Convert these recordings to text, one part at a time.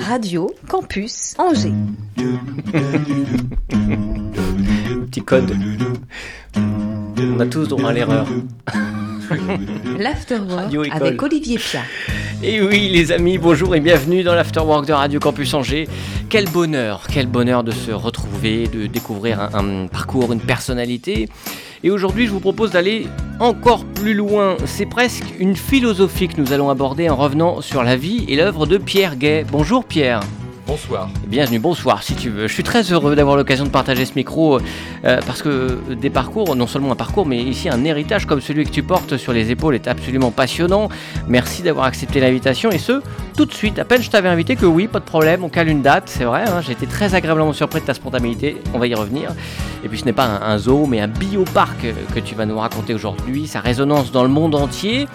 Radio Campus Angers. Petit code. On a tous droit à l'erreur. L'Afterwork avec Olivier Pia. Et oui, les amis, bonjour et bienvenue dans l'Afterwork de Radio Campus Angers. Quel bonheur, quel bonheur de se retrouver, de découvrir un, parcours, une personnalité. Et aujourd'hui, je vous propose d'aller encore plus loin. C'est presque une philosophie que nous allons aborder en revenant sur la vie et l'œuvre de Pierre Gay. Bonjour Pierre. Bonsoir. Bienvenue, bonsoir si tu veux. Je suis très heureux d'avoir l'occasion de partager ce micro euh, parce que des parcours, non seulement un parcours, mais ici un héritage comme celui que tu portes sur les épaules est absolument passionnant. Merci d'avoir accepté l'invitation et ce, tout de suite. À peine je t'avais invité que oui, pas de problème, on cale une date, c'est vrai. hein, J'ai été très agréablement surpris de ta spontanéité, on va y revenir. Et puis ce n'est pas un, un zoo, mais un bioparc que tu vas nous raconter aujourd'hui, sa résonance dans le monde entier.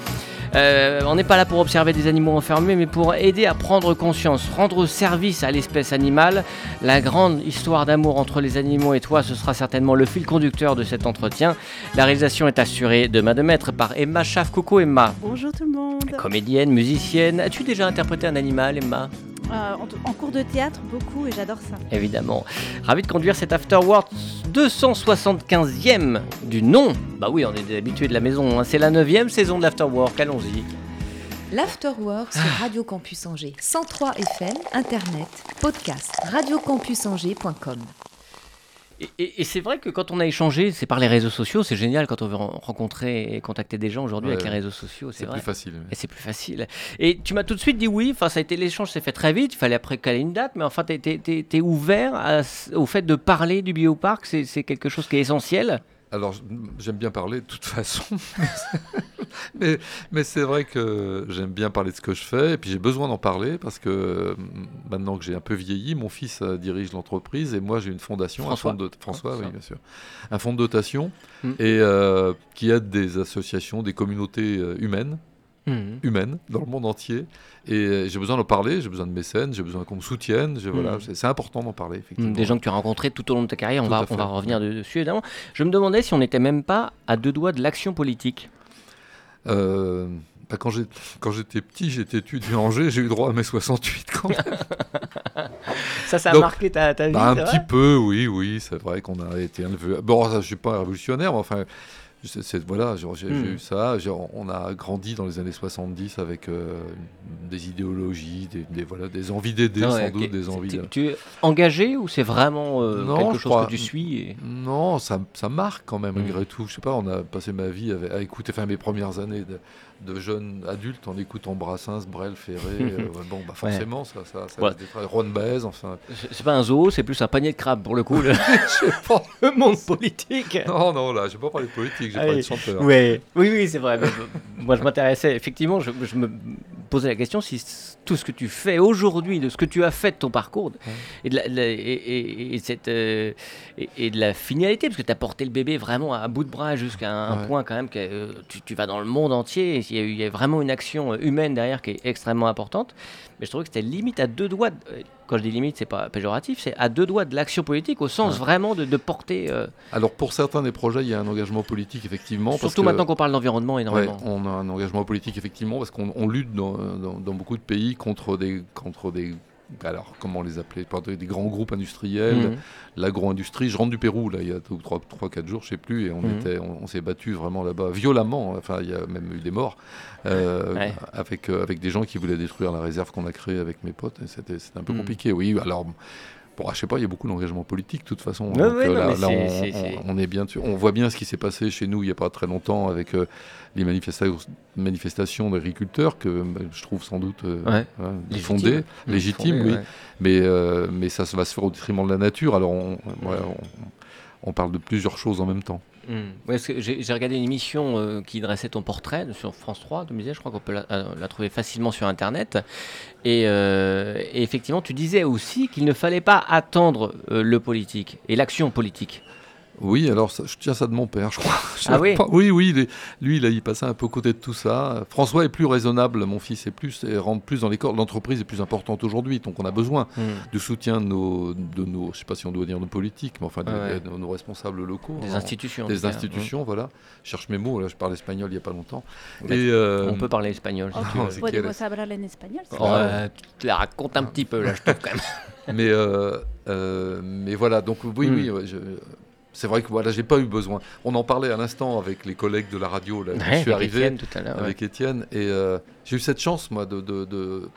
Euh, on n'est pas là pour observer des animaux enfermés, mais pour aider à prendre conscience, rendre service à l'espèce animale. La grande histoire d'amour entre les animaux et toi, ce sera certainement le fil conducteur de cet entretien. La réalisation est assurée de main de maître par Emma Schaff. Coucou Emma. Bonjour tout le monde. Comédienne, musicienne. As-tu déjà interprété un animal, Emma? Euh, en, en cours de théâtre, beaucoup et j'adore ça. Évidemment. Ravi de conduire cet Afterworld 275e du nom. Bah oui, on est des habitués de la maison. hein. C'est la 9e saison de l'Afterwork. Allons-y. L'Afterwork sur Radio Campus Angers. 103 FM, Internet, podcast, radiocampusangers.com. Et, et- et c'est vrai que quand on a échangé, c'est par les réseaux sociaux, c'est génial quand on veut ren- rencontrer et contacter des gens aujourd'hui avec les réseaux sociaux, c'est plus facile. Et c'est plus facile. Et tu m'as tout de suite dit oui, enfin ça a été l'échange s'est fait très vite, il fallait après caler une date, mais enfin t'es- t'es ouvert à au fait de parler du bioparc, c'est, quelque chose qui est essentiel? Alors, j'aime bien parler de toute façon. mais mais c'est vrai que j'aime bien parler de ce que je fais. Et puis, j'ai besoin d'en parler parce que euh, maintenant que j'ai un peu vieilli, mon fils euh, dirige l'entreprise et moi, j'ai une fondation. François. Un fonds de, François, François. oui, bien sûr. Un fonds de dotation Hmm. et, euh, qui aide des associations, des communautés euh, humaines. Mhm. humaines dans le monde entier et j'ai besoin d'en parler, j'ai besoin de mécènes, j'ai besoin qu'on me soutienne, j'ai- voilà, Mm. c'est important d'en parler effectivement. Des gens que tu as rencontrés tout au long de ta carrière, on va, on va revenir de- dessus évidemment. Je me demandais si on n'était même pas à deux doigts de l'action politique. Euh, bah, quand j'étais petit, j'étais étudiant Angers, j'ai eu droit à mes 68 quand même. Ça, ça a Donc, marqué ta, ta vie Bah, un petit peu, oui, oui, c'est vrai qu'on a été élevé. Bon, ça, je suis pas révolutionnaire, mais enfin, voilà, j'ai j'ai- Hmm. eu ça. On a grandi dans les années 70 avec euh, des idéologies, des, des- voilà, des envies d'aider, Ah sans doute, des envies. tu, es engagé ou c'est vraiment euh, Non, quelque chose crois- que tu suis et- Non, ça, ça marque quand même, Mm. malgré tout. Je sais pas, on a passé ma vie à écouter, enfin mes premières années de, de jeune adulte en écoutant Brassens, Brel, Ferré. euh, bon, bah forcément, ça, ça, ça Voilà. des Ron Baez, enfin. C'est pas un zoo, c'est plus un panier de crabes pour le coup, le, Je pas. le monde politique. Non, non, là, j'ai pas parlé de politique, j'ai parlé de chanteur. Ouais. Oui, oui, c'est vrai. euh, moi, je m'intéressais. Effectivement, je, je me posais la question si tout ce que tu fais aujourd'hui, de ce que tu as fait de ton parcours, et, de la, la- et, et- et cette, euh, et, et de la finalité, parce que tu as porté le bébé vraiment à bout de bras jusqu'à un Ouais. point quand même que euh, tu, tu vas dans le monde entier. Il y, a, y vraiment une action humaine derrière qui est extrêmement importante. Mais je trouvais que c'était limite à deux doigts. de- euh, quand je dis limite, c'est pas péjoratif, c'est à deux doigts de l'action politique, au sens Ouais. vraiment de, de porter. euh, Alors, pour certains des projets, il y a un engagement politique, effectivement. parce surtout que- maintenant qu'on parle d'environnement Ouais, énormément. on a un engagement politique effectivement parce qu'on on lutte dans, dans- dans beaucoup de pays contre des contre des alors comment les appeler Par des, grands groupes industriels, Mhm. l'agro-industrie. Je rentre du Pérou là il y a 3 trois quatre jours je sais plus et on Mhm. était on, on s'est battu vraiment là-bas violemment. Enfin il y a même eu des morts euh, Ouais. avec euh, avec des gens qui voulaient détruire la réserve qu'on a créée avec mes potes. c'était un peu Mhm. compliqué. Oui alors. Bon, je sais pas, il y a beaucoup d'engagement politique de toute façon. Ouais, Donc, ouais, non, là, on, est bien, sûr- on voit bien ce qui s'est passé chez nous il n'y a pas très longtemps avec euh, les manifesta- manifestations d'agriculteurs que euh, je trouve sans doute euh, Ouais. hein, Légitime. fondées, légitimes, oui. Mais, euh, mais ça, va se faire au détriment de la nature. Alors on, on parle de plusieurs choses en même temps. Mm. J'ai regardé une émission euh, qui dressait ton portrait sur France 3, tu me je crois qu'on peut la, euh, la trouver facilement sur Internet. Et, euh, et effectivement, tu disais aussi qu'il ne fallait pas attendre le politique et l'action politique. Oui, alors ça- je tiens ça de mon père, je crois. Je Ah oui pas. Oui, oui, il est- lui, il a y passé un peu aux côtés de tout ça. François est plus raisonnable, mon fils est plus, et rentre plus dans les corps. L'entreprise est plus importante aujourd'hui, donc on a besoin Hmm. du soutien de nos, de nos, je sais pas si on doit dire nos politiques, mais enfin de, Ouais. de nos responsables locaux. Des En- institutions. Des institutions, voilà. Je cherche mes mots, là, je parle espagnol il n'y a pas longtemps. Et, euh, On peut parler espagnol si Oh, tu veux. hablar en espagnol Oh, euh, tu te la racontes un petit peu là, je trouve quand même. mais, euh, euh, mais voilà, donc oui, Mm. oui, je- c'est vrai que voilà, j'ai pas eu besoin. On en parlait à l'instant avec les collègues de la radio, là, je suis avec arrivé. Tout à l'heure. avec Étienne. Et euh, j'ai eu cette chance, moi, de. de- de-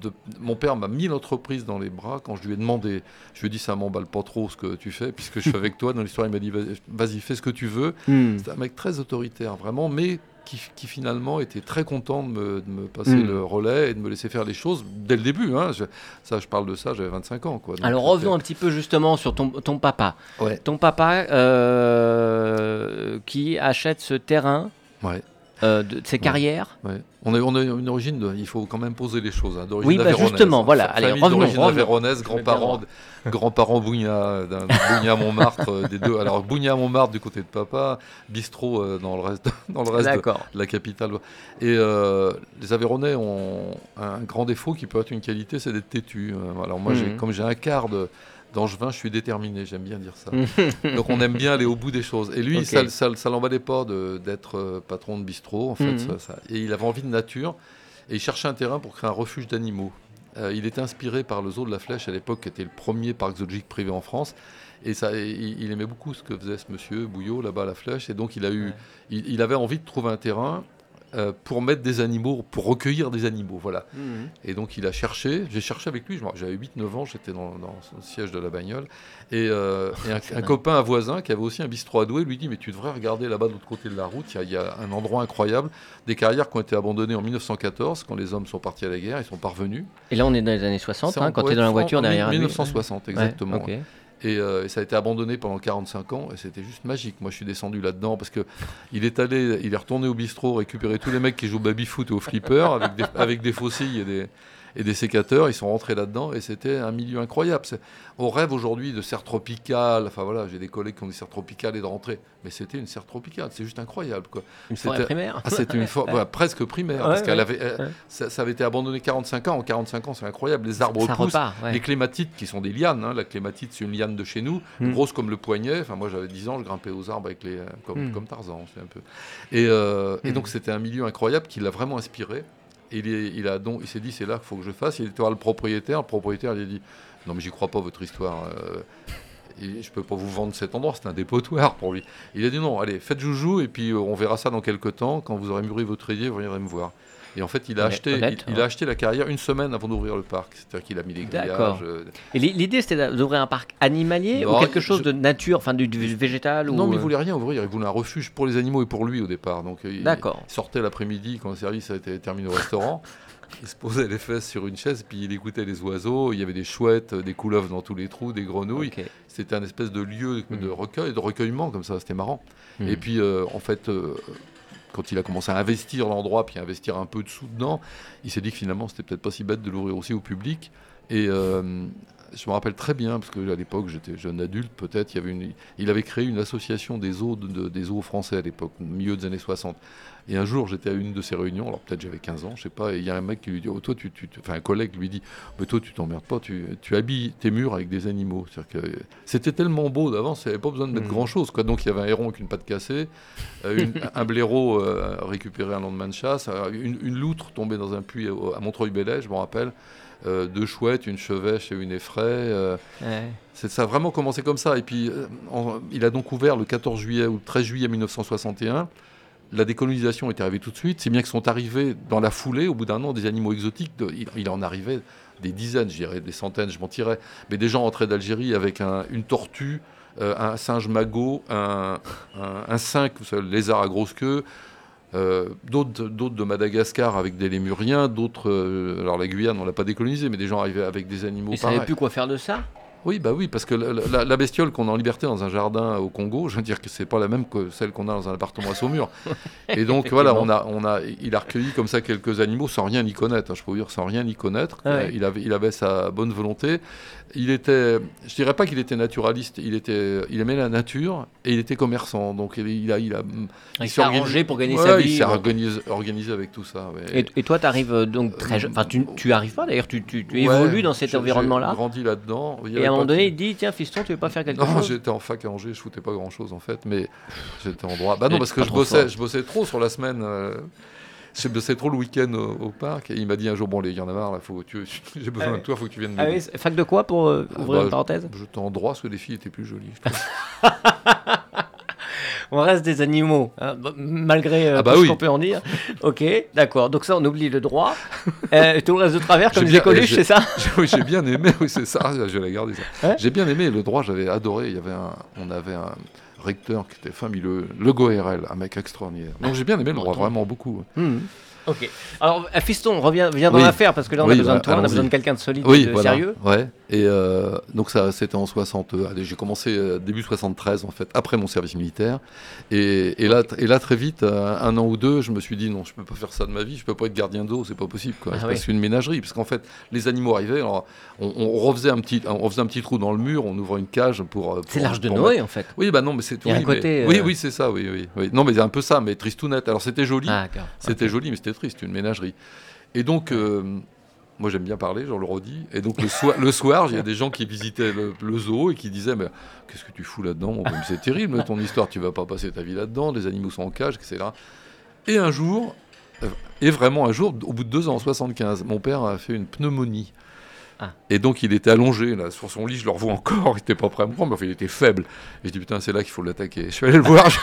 de- mon père m'a mis l'entreprise dans les bras quand je lui ai demandé. Je lui ai dit, ça m'emballe pas trop ce que tu fais, puisque je suis avec toi. Dans l'histoire, il m'a dit, vas-y, fais ce que tu veux. Hmm. C'était un mec très autoritaire, vraiment, mais qui, qui finalement était très content de me, de me passer Mm. le relais et de me laisser faire les choses dès le début. hein. Je- ça, je parle de ça, j'avais 25 ans. Quoi. Donc, Alors revenons un petit peu justement sur ton, ton papa. Ouais. Ton papa euh, qui achète ce terrain Ouais. Euh, de, de ses carrières. Ouais. On, a, on a une origine, de- il faut quand même poser les choses. hein, d'origine Oui, bah, justement, voilà. Allez, revenons, vais grands-parents, grands-parents Bougna, Bougna Montmartre, euh, des deux. Alors Bougna Montmartre du côté de papa, bistrot euh, dans le reste, dans le reste de, la capitale. Et euh, les Aveyronais ont un grand défaut qui peut être une qualité, c'est d'être têtu. Euh, Alors moi, j'ai- Mhm. comme j'ai un quart de d'angevin, je suis déterminé, j'aime bien dire ça. Donc on aime bien aller au bout des choses. Et lui, ça, ça, ça l'emballait pas d'être euh, patron de bistrot, en fait. Mhm. ça- et il avait envie de nature, et il cherchait un terrain pour créer un refuge d'animaux. Euh, il était inspiré par le zoo de la Flèche à l'époque, qui était le premier parc zoologique privé en France. Et ça, et il, il aimait beaucoup ce que faisait ce monsieur Bouillot là-bas à la Flèche. Et donc il a eu, Ouais. il, il avait envie de trouver un terrain euh, pour mettre des animaux, pour recueillir des animaux. Voilà. Mhm. Et donc il a cherché, j'ai cherché avec lui, j'avais 8-9 ans, j'étais dans, dans son siège de la bagnole, et, euh, et un, un copain, un voisin qui avait aussi un bistrot à Douai, lui dit mais tu devrais regarder là-bas de l'autre côté de la route, il y, a- il y a un endroit incroyable, des carrières qui ont été abandonnées en 1914, quand les hommes sont partis à la guerre, ils sont parvenus. Et là, on est dans les années 60, C'est hein, quand tu es dans la voiture derrière lui. 1960 exactement. Ouais. Et, euh, et ça a été abandonné pendant 45 ans et c'était juste magique. Moi, je suis descendu là-dedans parce que il est allé, il est retourné au bistrot récupérer tous les mecs qui jouent au baby-foot et au flipper avec des, avec des faucilles et des, et des sécateurs. Ils sont rentrés là-dedans et c'était un milieu incroyable. On rêve aujourd'hui de serre tropicale. Enfin voilà, j'ai des collègues qui ont des serres tropicales et de rentrer. Mais c'était une serre tropicale. C'est juste incroyable. Quoi. Une forêt primaire. Ah, c'était une forêt presque primaire. Ouais, parce qu'elle ouais, avait, euh, ouais. ça, ça avait été abandonné 45 ans. En 45 ans, c'est incroyable. Les arbres ça poussent. repart. Les clématites, qui sont des lianes, hein, la clématite, c'est une liane de chez nous, Mm. grosse comme le poignet. Enfin, moi, j'avais 10 ans, je grimpais aux arbres avec les, euh, comme, Mm. comme Tarzan, c'est un peu. Et, euh, et Mm. donc, c'était un milieu incroyable qui l'a vraiment inspiré. Il, a donc, s'est dit, c'est là qu'il faut que je fasse. Il était voir le propriétaire. Le propriétaire, il a dit, non, mais j'y crois pas, votre histoire. euh, et je peux pas vous vendre cet endroit, c'est un dépotoir pour lui. Il a dit non, allez, faites joujou et puis euh, on verra ça dans quelques temps. Quand vous aurez mûri votre idée, vous viendrez me voir. Et en fait, il a, acheté, honnête, il, a acheté la carrière une semaine avant d'ouvrir le parc. C'est-à-dire qu'il a mis les D'accord. grillages. euh, Et l'i- l'idée, c'était d'ouvrir un parc animalier Non, ou quelque chose je- de nature, enfin du, du végétal Non, ou... mais il euh, voulait rien ouvrir. Il voulait un refuge pour les animaux et pour lui au départ. Donc, euh, il, sortait l'après-midi quand le service a été terminé au restaurant. Il se posait les fesses sur une chaise, puis il écoutait les oiseaux. Il y avait des chouettes, des couleuvres dans tous les trous, des grenouilles. C'était un espèce de lieu de Mhm. recueil, de recueillement comme ça. C'était marrant. Mhm. Et puis, euh, en fait, euh, quand il a commencé à investir l'endroit, puis à investir un peu de sous dedans, il s'est dit que finalement, c'était peut-être pas si bête de l'ouvrir aussi au public. Et euh, je me rappelle très bien, parce que à l'époque, j'étais jeune adulte, peut-être, il, avait créé une association des zoos, de- de- des zoos français à l'époque, au milieu des années 60. Et un jour, j'étais à une de ces réunions, alors peut-être j'avais 15 ans, je sais pas, et il y a un mec qui lui dit, oh, toi, tu, tu- tu- enfin un collègue lui dit, mais toi, tu t'emmerdes pas, tu, tu habilles tes murs avec des animaux. C'était tellement beau d'avance, il n'y avait pas besoin de mettre Mhm. grand-chose. Quoi. Donc il y avait un héron avec une patte cassée, euh, une- un blaireau euh, récupéré un lendemain de chasse, euh, une, une loutre tombée dans un puits à Montreuil-Bellay, je me rappelle, euh, deux chouettes, une chevêche et une effraie. euh, Ouais. ça a vraiment commencé comme ça. Et puis, euh, en- il a donc ouvert le 14 juillet ou le 13 juillet 1961. La décolonisation est arrivée tout de suite, si bien que sont arrivés dans la foulée, au bout d'un an, des animaux exotiques. de- il, il en arrivait des dizaines, je dirais, des centaines, je mentirais. Mais des gens entraient d'Algérie avec un- une tortue, euh, un singe magot, un, un, un cinq, vous savez, le lézard à grosse queue. euh, d'autres, d'autres de Madagascar avec des lémuriens, d'autres, euh, alors la Guyane on l'a pas décolonisé, mais des gens arrivaient avec des animaux Ils savaient plus quoi faire de ça? Oui, bah oui, parce que la, la- la bestiole qu'on a en liberté dans un jardin au Congo, je veux dire que c'est pas la même que celle qu'on a dans un appartement à Saumur. Et donc voilà, on a, on a, il a recueilli comme ça quelques animaux sans rien y connaître. hein, je peux vous dire sans rien y connaître. Ah ouais. Euh, il avait, il avait sa bonne volonté. Il était, je dirais pas qu'il était naturaliste. Il était, il aimait la nature et il était commerçant. Donc il, il a, il a, Il s'est s'est organisé- arrangé pour gagner Ouais, sa Il vie. s'est bon. organisé, organisé avec tout ça. ouais. Et, et toi, tu arrives donc très jeune. Enfin, tu, tu arrives pas d'ailleurs, tu, tu, tu évolues dans cet environnement-là? Grandi là-dedans. Il Et à un moment donné, il dit Tiens, fiston, tu veux pas faire quelque Non, chose? j'étais en fac à Angers, je foutais pas grand chose en fait, mais j'étais en droit. Bah non, Et parce que je bossais, fort. je bossais trop sur la semaine. euh, je bossais trop le week-end au, au parc et il m'a dit un jour Bon, les il y en a marre, là, faut, tu, j'ai besoin Ah de toi, faut que tu viennes Ah oui, fac de quoi pour euh, Ah ouvrir bah, une parenthèse? J'étais en droit parce que les filles étaient plus jolies. je. On reste des animaux, hein, bah, malgré euh, Ah bah tout ce qu'on peut en dire. Ok, d'accord. Donc ça, on oublie le droit. Euh, tout le reste de travers, comme J'ai disait Coluche, c'est ça oui, j'ai bien aimé, oui, c'est ça, je vais la garder ça. Ouais. J'ai bien aimé le droit, j'avais adoré. Il y avait un, on avait un recteur qui était fabuleux, le Goérel, un mec extraordinaire. Donc j'ai bien aimé le droit, vraiment beaucoup. Hmm. Ok. Alors, fiston, reviens, viens dans Oui. l'affaire parce que là, on a besoin bah, de toi, on a besoin de quelqu'un de solide, Oui, de voilà. sérieux. Ouais. Et euh, donc ça, c'était en 60. euh, allez, j'ai commencé euh, début 73 en fait, après mon service militaire. Et, et là, tr- et là très vite, un an ou deux, je me suis dit non, je peux pas faire ça de ma vie. Je peux pas être gardien d'eau, c'est pas possible. Quoi. Ah je oui. passe une ménagerie, parce qu'en fait, les animaux arrivaient. alors, on, on refaisait un petit, on faisait un petit trou dans le mur, on ouvrait une cage pour. C'est l'Arche de Noé, en fait. Oui, bah non, mais c'est Il y a oui, un mais- côté, Oui, euh, oui, c'est ça, oui, oui, oui. Non, mais c'est un peu ça, mais tristounette. Alors c'était joli, Ah, c'était joli, mais c'était triste, une ménagerie. Et donc, euh, moi j'aime bien parler, je le redis. Et donc le soir, le soir, il y a des gens qui visitaient le, le zoo et qui disaient Mais qu'est-ce que tu fous là-dedans C'est terrible ton histoire, tu vas pas passer ta vie là-dedans, les animaux sont en cage, etc. Et un jour, euh, et vraiment un jour, au bout de deux ans, en 75, mon père a fait une pneumonie. Ah. Et donc il était allongé là sur son lit, je le revois encore, il était pas prêt à me prendre, mais enfin, il était faible. Et je dis putain c'est là qu'il faut l'attaquer. Je suis allé le voir. Je...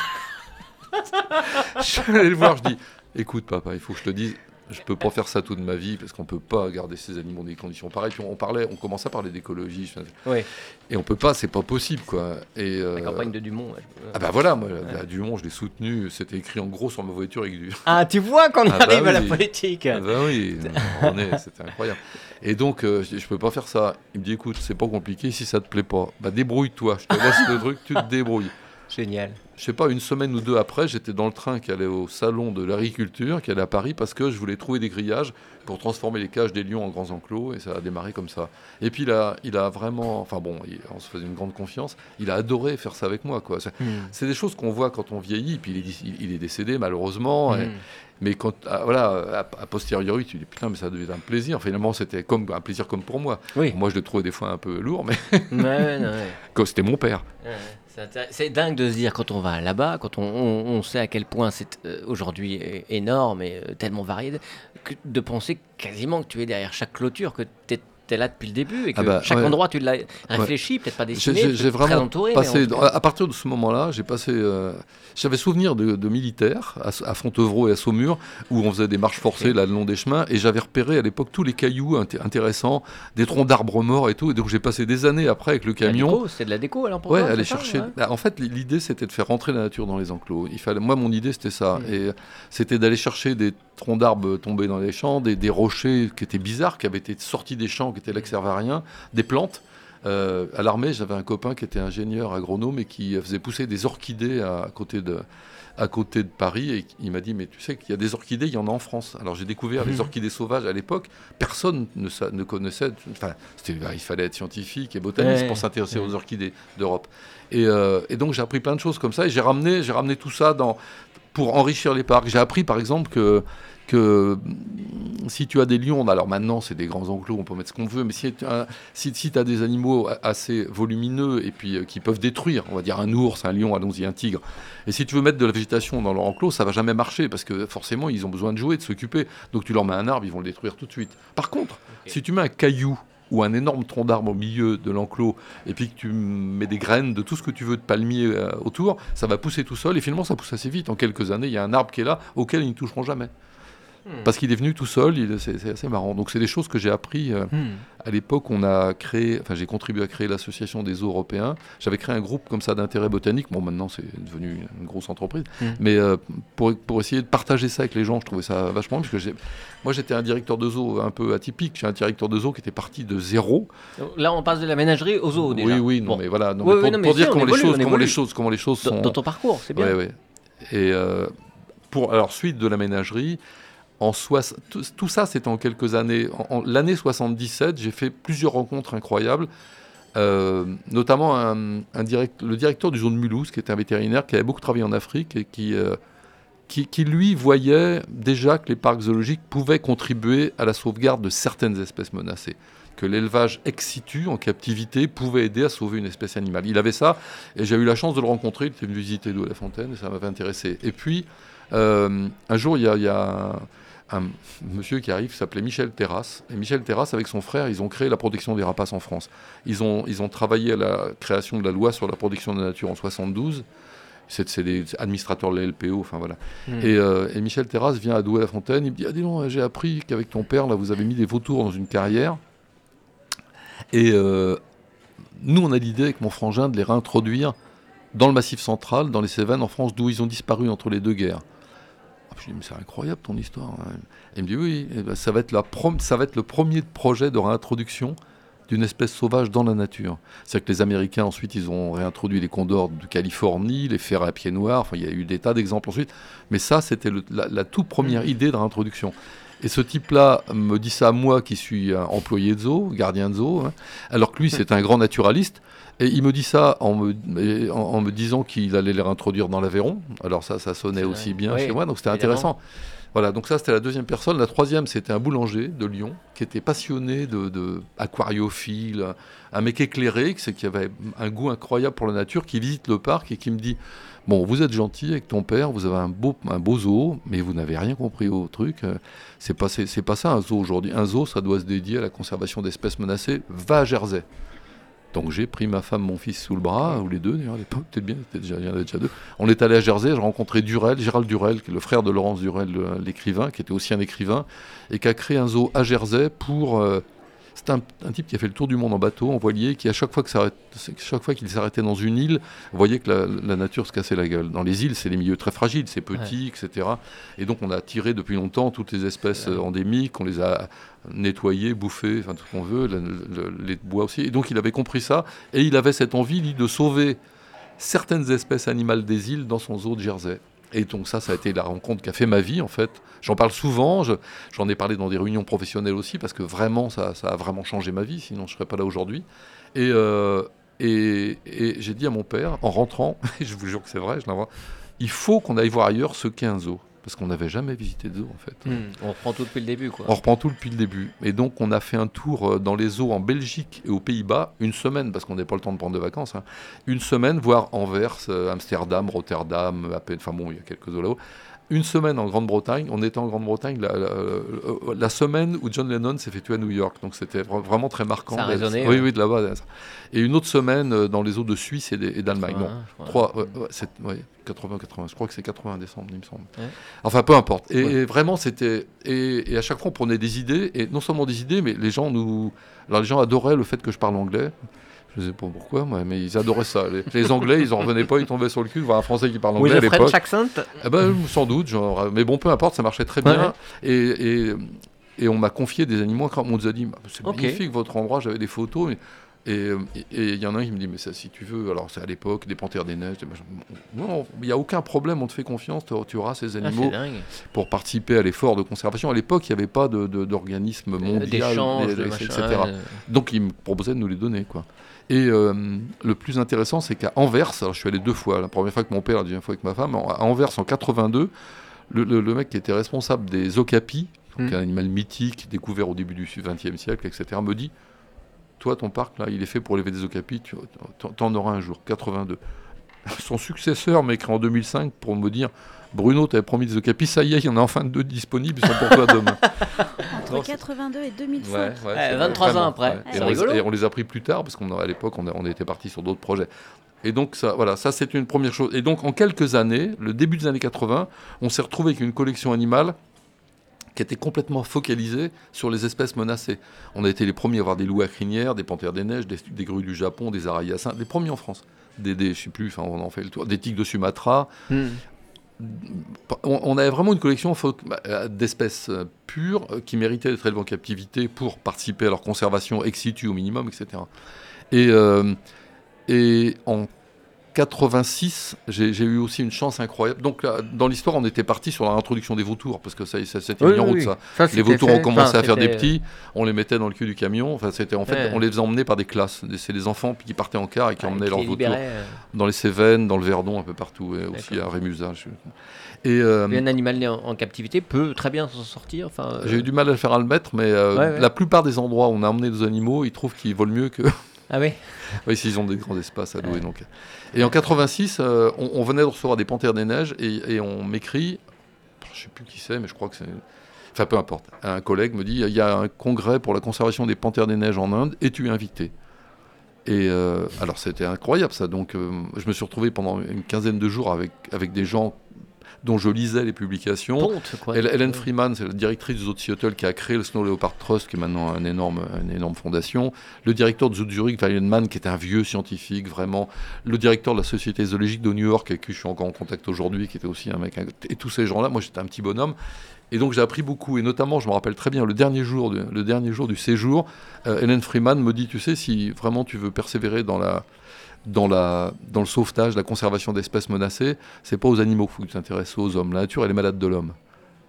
je suis allé le voir, je dis écoute papa, il faut que je te dise, je peux pas faire ça toute ma vie parce qu'on peut pas garder ces animaux dans des conditions pareilles. Puis on parlait, on commençait à parler d'écologie, Oui, et on peut pas, c'est pas possible quoi. Et euh, la campagne de Dumont. ouais, je- ah bah voilà, moi, la Dumont, je l'ai soutenu, c'était écrit en gros sur ma voiture avec du. Ah, tu vois qu'on Ah bah arrive à la politique. Ah bah oui, on est, c'était incroyable. Et donc, euh, je je peux pas faire ça. Il me dit, écoute, c'est pas compliqué, si ça te plaît pas, bah débrouille-toi, je te laisse le truc, tu te débrouilles. Génial. Je sais pas, une semaine ou deux après, j'étais dans le train qui allait au salon de l'agriculture, qui allait à Paris, parce que je voulais trouver des grillages pour transformer les cages des lions en grands enclos, et ça a démarré comme ça. Et puis il a, il a vraiment, enfin bon, il- on se faisait une grande confiance, il a adoré faire ça avec moi, quoi. C'est- Hmm. Des choses qu'on voit quand on vieillit, puis il est, il- il est décédé malheureusement, et- Hmm. mais quand, ah, voilà, a, posteriori, tu dis putain, mais ça devait être un plaisir. Finalement, c'était comme un plaisir comme pour moi. Oui. Moi, je le trouvais des fois un peu lourd, mais Ouais, ouais, ouais. c'était mon père. C'est dingue de se dire quand on va là-bas, quand on, sait à quel point c'est euh, aujourd'hui énorme et euh, tellement varié, que de penser quasiment que tu es derrière chaque clôture, que tu es, là depuis le début et que Ah bah, chaque ouais. endroit tu l'as réfléchi, peut-être pas dessiné, J'ai j'ai très vraiment entouré, passé, cas- à partir de ce moment-là, j'ai passé, euh, j'avais souvenir de, de militaires à, à Fontevraud et à Saumur où on faisait des marches forcées là le long des chemins et j'avais repéré à l'époque tous les cailloux inté- intéressants, des troncs d'arbres morts et tout. Et donc j'ai passé des années après avec le camion. déco, C'était de la déco alors pour Ouais, aller c'est chercher. ouais Bah, en fait, l'idée c'était de faire rentrer la nature dans les enclos. Il fallait, moi, mon idée c'était ça, Mm. et c'était d'aller chercher des troncs d'arbres tombés dans les champs, des, des rochers qui étaient bizarres, qui avaient été sortis des champs, qui étaient là, qui servaient à rien, des plantes. Euh, à l'armée, j'avais un copain qui était ingénieur agronome et qui faisait pousser des orchidées à, côté de à côté de Paris et il m'a dit mais tu sais qu'il y a des orchidées, il y en a en France. Alors j'ai découvert les Mhm. orchidées sauvages à l'époque. Personne ne, sa- ne connaissait. Enfin, c'était- il fallait être scientifique et botaniste pour s'intéresser aux orchidées d'Europe. Et, euh, et donc j'ai appris plein de choses comme ça et j'ai ramené, j'ai ramené tout ça dans, pour enrichir les parcs. J'ai appris par exemple que, que mm, si tu as des lions, alors maintenant c'est des grands enclos, on peut mettre ce qu'on veut, mais si tu as, si, si as des animaux assez volumineux et puis euh, qui peuvent détruire, on va dire un ours, un lion, allons-y, un tigre, et si tu veux mettre de la végétation dans leur enclos, ça va jamais marcher parce que forcément ils ont besoin de jouer, de s'occuper. Donc tu leur mets un arbre, ils vont le détruire tout de suite. Par contre, si tu mets un caillou ou un énorme tronc d'arbre au milieu de l'enclos, et puis que tu mets des graines de tout ce que tu veux de palmier euh, autour, ça va pousser tout seul, et finalement ça pousse assez vite. En quelques années, il y a un arbre qui est là, auquel ils ne toucheront jamais. Hmm. Parce qu'il est venu tout seul, c'est assez marrant. Donc c'est des choses que j'ai appris euh, Hmm. à l'époque. On a créé, enfin j'ai contribué à créer l'association des zoos européens. J'avais créé un groupe comme ça d'intérêt botanique. Bon maintenant c'est devenu une grosse entreprise, Hmm. mais euh, pour, pour essayer de partager ça avec les gens, je trouvais ça vachement bien, parce que moi j'étais un directeur de zoo un peu atypique. J'ai un directeur de zoo qui était parti de zéro. Là, on passe de la ménagerie au zoo déjà. Oui oui, non Bon. mais voilà, non, Oui, mais oui, pour, non, mais pour si, dire comment les choses, comment les choses, comment les choses Dans, sont. dans ton parcours, c'est bien. Ouais, ouais. Et euh, pour alors suite de la ménagerie, en soix- tout, tout ça c'était en quelques années. En, l'année 77, j'ai fait plusieurs rencontres incroyables. euh, notamment un, le directeur du zoo de Mulhouse, qui était un vétérinaire qui avait beaucoup travaillé en Afrique et qui, euh, qui, qui, lui voyait déjà que les parcs zoologiques pouvaient contribuer à la sauvegarde de certaines espèces menacées, que l'élevage ex situ en captivité pouvait aider à sauver une espèce animale. Il avait ça et j'ai eu la chance de le rencontrer. Il était venu visiter à la fontaine et ça m'avait intéressé. Et puis euh, un jour, il y a, il y a un, monsieur qui arrive, s'appelait Michel Terrasse. Et Michel Terrasse, avec son frère, ils ont créé la protection des rapaces en France. Ils ont, ils ont travaillé à la création de la loi sur la protection de la nature en 72. C'est des administrateurs de la LPO, enfin voilà. Hmm. Et, euh, et Michel Terrasse vient à Douai-la-Fontaine, il me dit Ah, dis donc, j'ai appris qu'avec ton père, là, vous avez mis des vautours dans une carrière. Et euh, nous, on a l'idée avec mon frangin de les réintroduire dans le Massif central, dans les Cévennes, en France, d'où ils ont disparu entre les deux guerres. Ah, Je lui dis, mais c'est incroyable ton histoire. hein. Il me dit, oui, eh ben, ça, va être la prom- ça va être le premier projet de réintroduction d'une espèce sauvage dans la nature. C'est-à-dire que les Américains, ensuite, ils ont réintroduit les condors de Californie, les ferrets à pieds noirs, enfin, il y a eu des tas d'exemples ensuite. Mais ça, c'était la, toute première idée de réintroduction. Et ce type-là me dit ça à moi qui suis un employé de zoo, gardien de zoo, hein, alors que lui, c'est un grand naturaliste. Et il me dit ça en me, et en, en me disant qu'il allait les réintroduire dans l'Aveyron. Alors ça, ça sonnait aussi vrai. bien Oui, chez moi, donc c'était intéressant. Voilà, donc ça c'était la deuxième personne. La troisième, c'était un boulanger de Lyon qui était passionné de, de aquariophile, un mec éclairé, qui avait un goût incroyable pour la nature, qui visite le parc et qui me dit Bon, vous êtes gentil avec ton père, vous avez un beau, un beau zoo, mais vous n'avez rien compris au truc. Euh, C'est pas, c'est pas ça un zoo aujourd'hui. Un zoo, ça doit se dédier à la conservation d'espèces menacées. Va à Jersey. Donc j'ai pris ma femme, mon fils sous le bras, ou les deux d'ailleurs à l'époque, peut-être bien, il y en avait déjà deux. On est allé à Jersey, j'ai rencontré Durel, Gérald Durel, qui est le frère de Laurence Durel, le- l'écrivain, qui était aussi un écrivain, et qui a créé un zoo à Jersey pour... euh, c'est un, un type qui a fait le tour du monde en bateau, en voilier, qui à chaque fois que chaque fois qu'il s'arrêtait dans une île, voyait que la, la nature se cassait la gueule. Dans les îles, c'est des milieux très fragiles, c'est petit, etc. Et donc on a tiré depuis longtemps toutes les espèces euh, endémiques, on les a nettoyées, bouffées, enfin tout ce qu'on veut, le- le- les bois aussi. Et donc il avait compris ça, et il avait cette envie, lui, de sauver certaines espèces animales des îles dans son zoo de Jersey. Et donc ça, ça a été la rencontre qui a fait ma vie, en fait. J'en parle souvent, je- j'en ai parlé dans des réunions professionnelles aussi, parce que vraiment, ça, a vraiment changé ma vie, sinon je ne serais pas là aujourd'hui. Et, euh, et, j'ai dit à mon père, en rentrant, et je vous jure que c'est vrai, je il faut qu'on aille voir ailleurs ce qu'est un. Parce qu'on n'avait jamais visité de zoo, en fait. Hmm. On reprend tout depuis le début, quoi. On reprend tout depuis le début. Et donc, on a fait un tour euh, dans les zoos en Belgique et aux Pays-Bas, une semaine, parce qu'on n'a pas le temps de prendre de vacances, hein. une semaine, voir Anvers, euh, Amsterdam, Rotterdam, à peine, enfin bon, il y a quelques zoos là-haut. Une semaine en Grande-Bretagne. On était en Grande-Bretagne la, la- euh, la semaine où John Lennon s'est fait tuer à New York. Donc, c'était vra- vraiment très marquant. Ça a résonné, Oui, ouais. oui, de là-bas. Et une autre semaine euh, dans les eaux de Suisse et d'Allemagne. Non, je crois. Trois, ouais, ouais, c'est- ouais, 80, 80, je crois que c'est 80 décembre, il me semble. Ouais. Enfin, peu importe. Et vraiment, c'était. Et, et à chaque fois, on prenait des idées, et non seulement des idées, mais les gens nous. Alors, les gens adoraient le fait que je parle anglais. Je ne sais pas pourquoi, moi, mais ils adoraient ça. Les, les Anglais, ils en revenaient pas, ils tombaient sur le cul voir un Français qui parle Oui, anglais à le l'époque. Eh ben, sans doute, genre, mais bon, peu importe, ça marchait très Ouais, bien. Et, et, et on m'a confié des animaux. On nous a dit, bah, c'est magnifique votre endroit, j'avais des photos. Et il y en a un qui me dit, mais ça, si tu veux, alors c'est à l'époque, des panthères des neiges. des machins. Non, il n'y a aucun problème, on te fait confiance, tu, auras ces Ah, animaux pour participer à l'effort de conservation. À l'époque, il n'y avait pas de- de- d'organisme mondial, D'échanges, des- de etc. machin. euh, Donc, il me proposait de nous les donner. Quoi. Et euh, le plus intéressant, c'est qu'à Anvers, alors je suis allé deux fois, la première fois avec mon père, la deuxième fois avec ma femme, à Anvers en 82, le, le- le mec qui était responsable des okapis, donc Hmm. un animal mythique découvert au début du XXe siècle, etc., me dit Toi, ton parc, là, il est fait pour élever des okapis, tu t'en- t'en auras un jour, 82. Son successeur m'écrit en 2005 pour me dire Bruno, t'avais promis des okapis, ça y est, il y en a enfin deux disponibles, ils sont pour toi demain. Entre Non, 82 et 2005. Ouais, ouais, Ouais, c'est 23 ans vraiment, après. ouais. Et, on rigolo. les, et on les a pris plus tard parce qu'à l'époque on était parti sur d'autres projets. Et donc ça, voilà, ça c'est une première chose. Et donc en quelques années, le début des années 80, on s'est retrouvé avec une collection animale qui était complètement focalisé sur les espèces menacées. On a été les premiers à avoir des loups à crinière, des panthères des neiges, des, des grues du Japon, des arayassins, les premiers en France. Des, des, je sais plus, enfin, on en fait le tour, des tigres de Sumatra. Hmm. On, on avait vraiment une collection bah, d'espèces euh, pures euh, qui méritaient d'être élevées en captivité pour participer à leur conservation ex situ au minimum, etc. Et, euh, et en 86, j'ai eu aussi une chance incroyable. Donc là, dans l'histoire, on était parti sur la réintroduction des vautours, parce que ça, ça c'était Oui, mis en oui, route oui. ça. Ça, Les vautours fait- ont commencé enfin, à faire des c'était- petits, on les mettait dans le cul du camion. Enfin, c'était en fait, Ouais. on les faisait emmener par des classes. C'est des enfants qui partaient en car et qui Ouais, emmenaient qui leurs vautours euh, dans les Cévennes, dans le Verdon, un peu partout, et aussi à. Rémusat. je- Et euh, Un animal né en, en captivité peut très bien s'en sortir. Enfin, euh, j'ai eu du mal à le faire à le mettre, mais euh, ouais. la plupart des endroits où on a emmené des animaux, ils trouvent qu'ils volent mieux que. Ah oui. oui, s'ils ont des grands espaces à louer. Donc. Et en 86, euh, on, venait de recevoir des panthères des neiges et, on m'écrit, je sais plus qui c'est, mais je crois que c'est. Enfin, peu importe. Un collègue me dit il y a un congrès pour la conservation des panthères des neiges en Inde et tu es invité? Et euh, alors, c'était incroyable ça. Donc, euh, je me suis retrouvé pendant une quinzaine de jours avec, avec des gens dont je lisais les publications. Ponte, quoi. Hélène. Freeman, c'est la directrice du zoo de Seattle qui a créé le Snow Leopard Trust, qui est maintenant un énorme, une énorme fondation. Le directeur du zoo de Zurich, Weilenmann, qui est un vieux scientifique, vraiment. Le directeur de la Société zoologique de New York, avec qui je suis encore en contact aujourd'hui, qui était aussi un mec. Et tous ces gens-là, moi j'étais un petit bonhomme. Et donc j'ai appris beaucoup. Et notamment, je me rappelle très bien, le dernier jour, du- le dernier jour du séjour, euh, Hélène Freeman me dit, tu sais, si vraiment tu veux persévérer dans la dans, la, dans le sauvetage, la conservation d'espèces menacées, c'est pas aux animaux qu'il faut que tu t'intéresses, aux hommes. La nature, elle est malade de l'homme.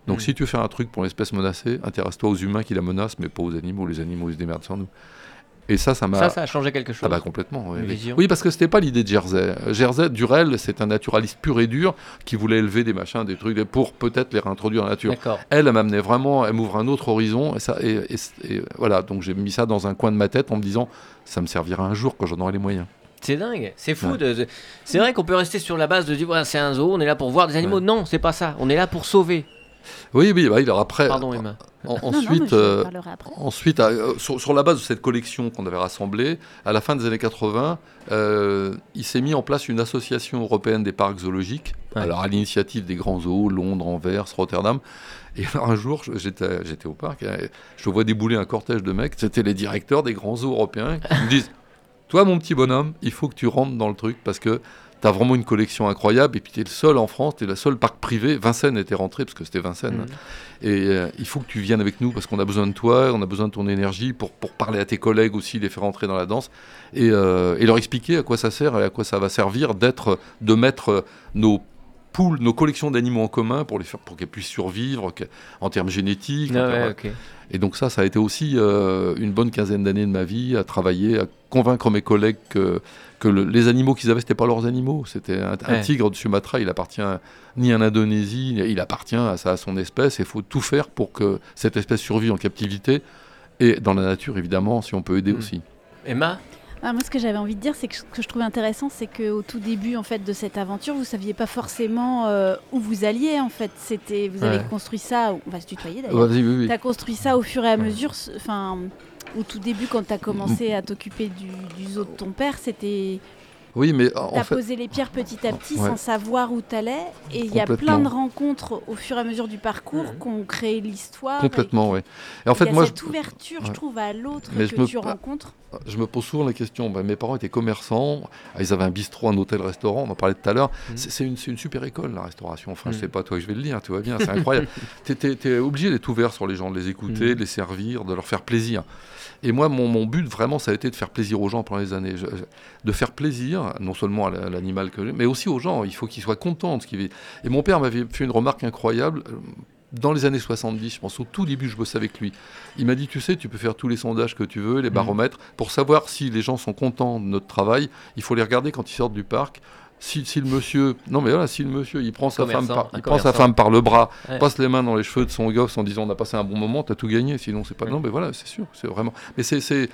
Donc Mm. si tu veux faire un truc pour l'espèce menacée, intéresse-toi aux humains qui la menacent, mais pas aux animaux. Les animaux, ils se démerdent sans nous. Et ça, ça m'a... Ça, ça a changé quelque chose. Ah bah complètement. Oui, oui. parce que c'était pas l'idée de Jersey. Jersey, Durel, c'est un naturaliste pur et dur qui voulait élever des machins, des trucs, pour peut-être les réintroduire dans la nature. Elle, elle m'amenait vraiment, elle m'ouvre un autre horizon. Et, ça, et, et- et voilà, donc j'ai mis ça dans un coin de ma tête en me disant, ça me servira un jour quand j'en aurai les moyens. C'est dingue, c'est fou. Ouais. de- de- C'est vrai qu'on peut rester sur la base de dire voilà, c'est un zoo, on est là pour voir des animaux. Non, c'est pas ça. On est là pour sauver. Oui, oui, bah, alors après, Pardon, Emma. en- non, ensuite, euh, après. Ensuite, euh, sur, sur la base de cette collection qu'on avait rassemblée, à la fin des années 80, euh, il s'est mis en place une association européenne des parcs zoologiques, Ouais. alors à l'initiative des grands zoos, Londres, Anvers, Rotterdam. Et alors un jour, j'étais au parc, et je vois débouler un cortège de mecs, c'était les directeurs des grands zoos européens, qui me disent Toi, mon petit bonhomme, il faut que tu rentres dans le truc parce que tu as vraiment une collection incroyable, et puis tu es le seul en France, tu es le seul parc privé. Vincennes était rentré, parce que c'était Vincennes. Mhm. Et euh, il faut que tu viennes avec nous parce qu'on a besoin de toi, on a besoin de ton énergie pour, pour parler à tes collègues aussi, les faire entrer dans la danse et, euh, et leur expliquer à quoi ça sert et à quoi ça va servir d'être, de mettre nos poules, nos collections d'animaux en commun pour les faire, pour qu'elles puissent survivre en termes génétiques. en Ah termes- ouais, ok. Et donc ça, ça a été aussi euh, une bonne quinzaine d'années de ma vie à travailler, à convaincre mes collègues que, que le- les animaux qu'ils avaient, c'était pas leurs animaux. C'était un, tigre de Sumatra, il appartient ni à l'Indonésie, il appartient à, à son espèce. Et il faut tout faire pour que cette espèce survive en captivité et dans la nature, évidemment, si on peut aider Mm. aussi. Emma? Ah, moi, ce que j'avais envie de dire, c'est que ce que je trouvais intéressant, c'est qu'au tout début en fait de cette aventure, vous saviez pas forcément euh, où vous alliez. En fait, c'était vous avez Ouais. construit ça. On va se tutoyer d'ailleurs. Vas-y, oui, oui. Tu as construit ça au fur et à mesure. Enfin, au tout début, quand tu as commencé à t'occuper du, du zoo de ton père, c'était Oui, mais en tu as fait, posé les pierres petit à petit Ouais. sans savoir où tu allais. Et il y a plein de rencontres au fur et à mesure du parcours qui ont créé l'histoire. complètement, oui. Et en fait, il y a moi, cette ouverture, je trouve, à l'autre que je me- tu rencontres. je me pose souvent la question. ben, mes parents étaient commerçants, ah, ils avaient un bistrot, un hôtel-restaurant, on en parlait tout à l'heure. Mhm. C'est une, super école, la restauration. Enfin, je Mhm. sais pas toi, je vais le dire, tout va bien, c'est incroyable. tu es, obligé d'être ouvert sur les gens, de les écouter, Mhm. de les servir, de leur faire plaisir. Et moi, mon, mon but, vraiment, ça a été de faire plaisir aux gens pendant les années. Je- je- de faire plaisir, non seulement à la- à l'animal que j'ai, mais aussi aux gens. Il faut qu'ils soient contents de ce qu'ils vivent. Et mon père m'avait fait une remarque incroyable. euh, Dans les années 70, je pense au tout début, je bossais avec lui. Il m'a dit, tu sais, tu peux faire tous les sondages que tu veux, les Mhm. baromètres, pour savoir si les gens sont contents de notre travail. Il faut les regarder quand ils sortent du parc. Si, si le monsieur, non mais voilà, si le monsieur, il prend sa femme par, il prend sa femme par le bras, Ouais. passe les mains dans les cheveux de son gosse en disant on a passé un bon moment, t'as tout gagné. Sinon c'est pas. Non mais voilà, c'est sûr, c'est vraiment. Mais c'est, c'est-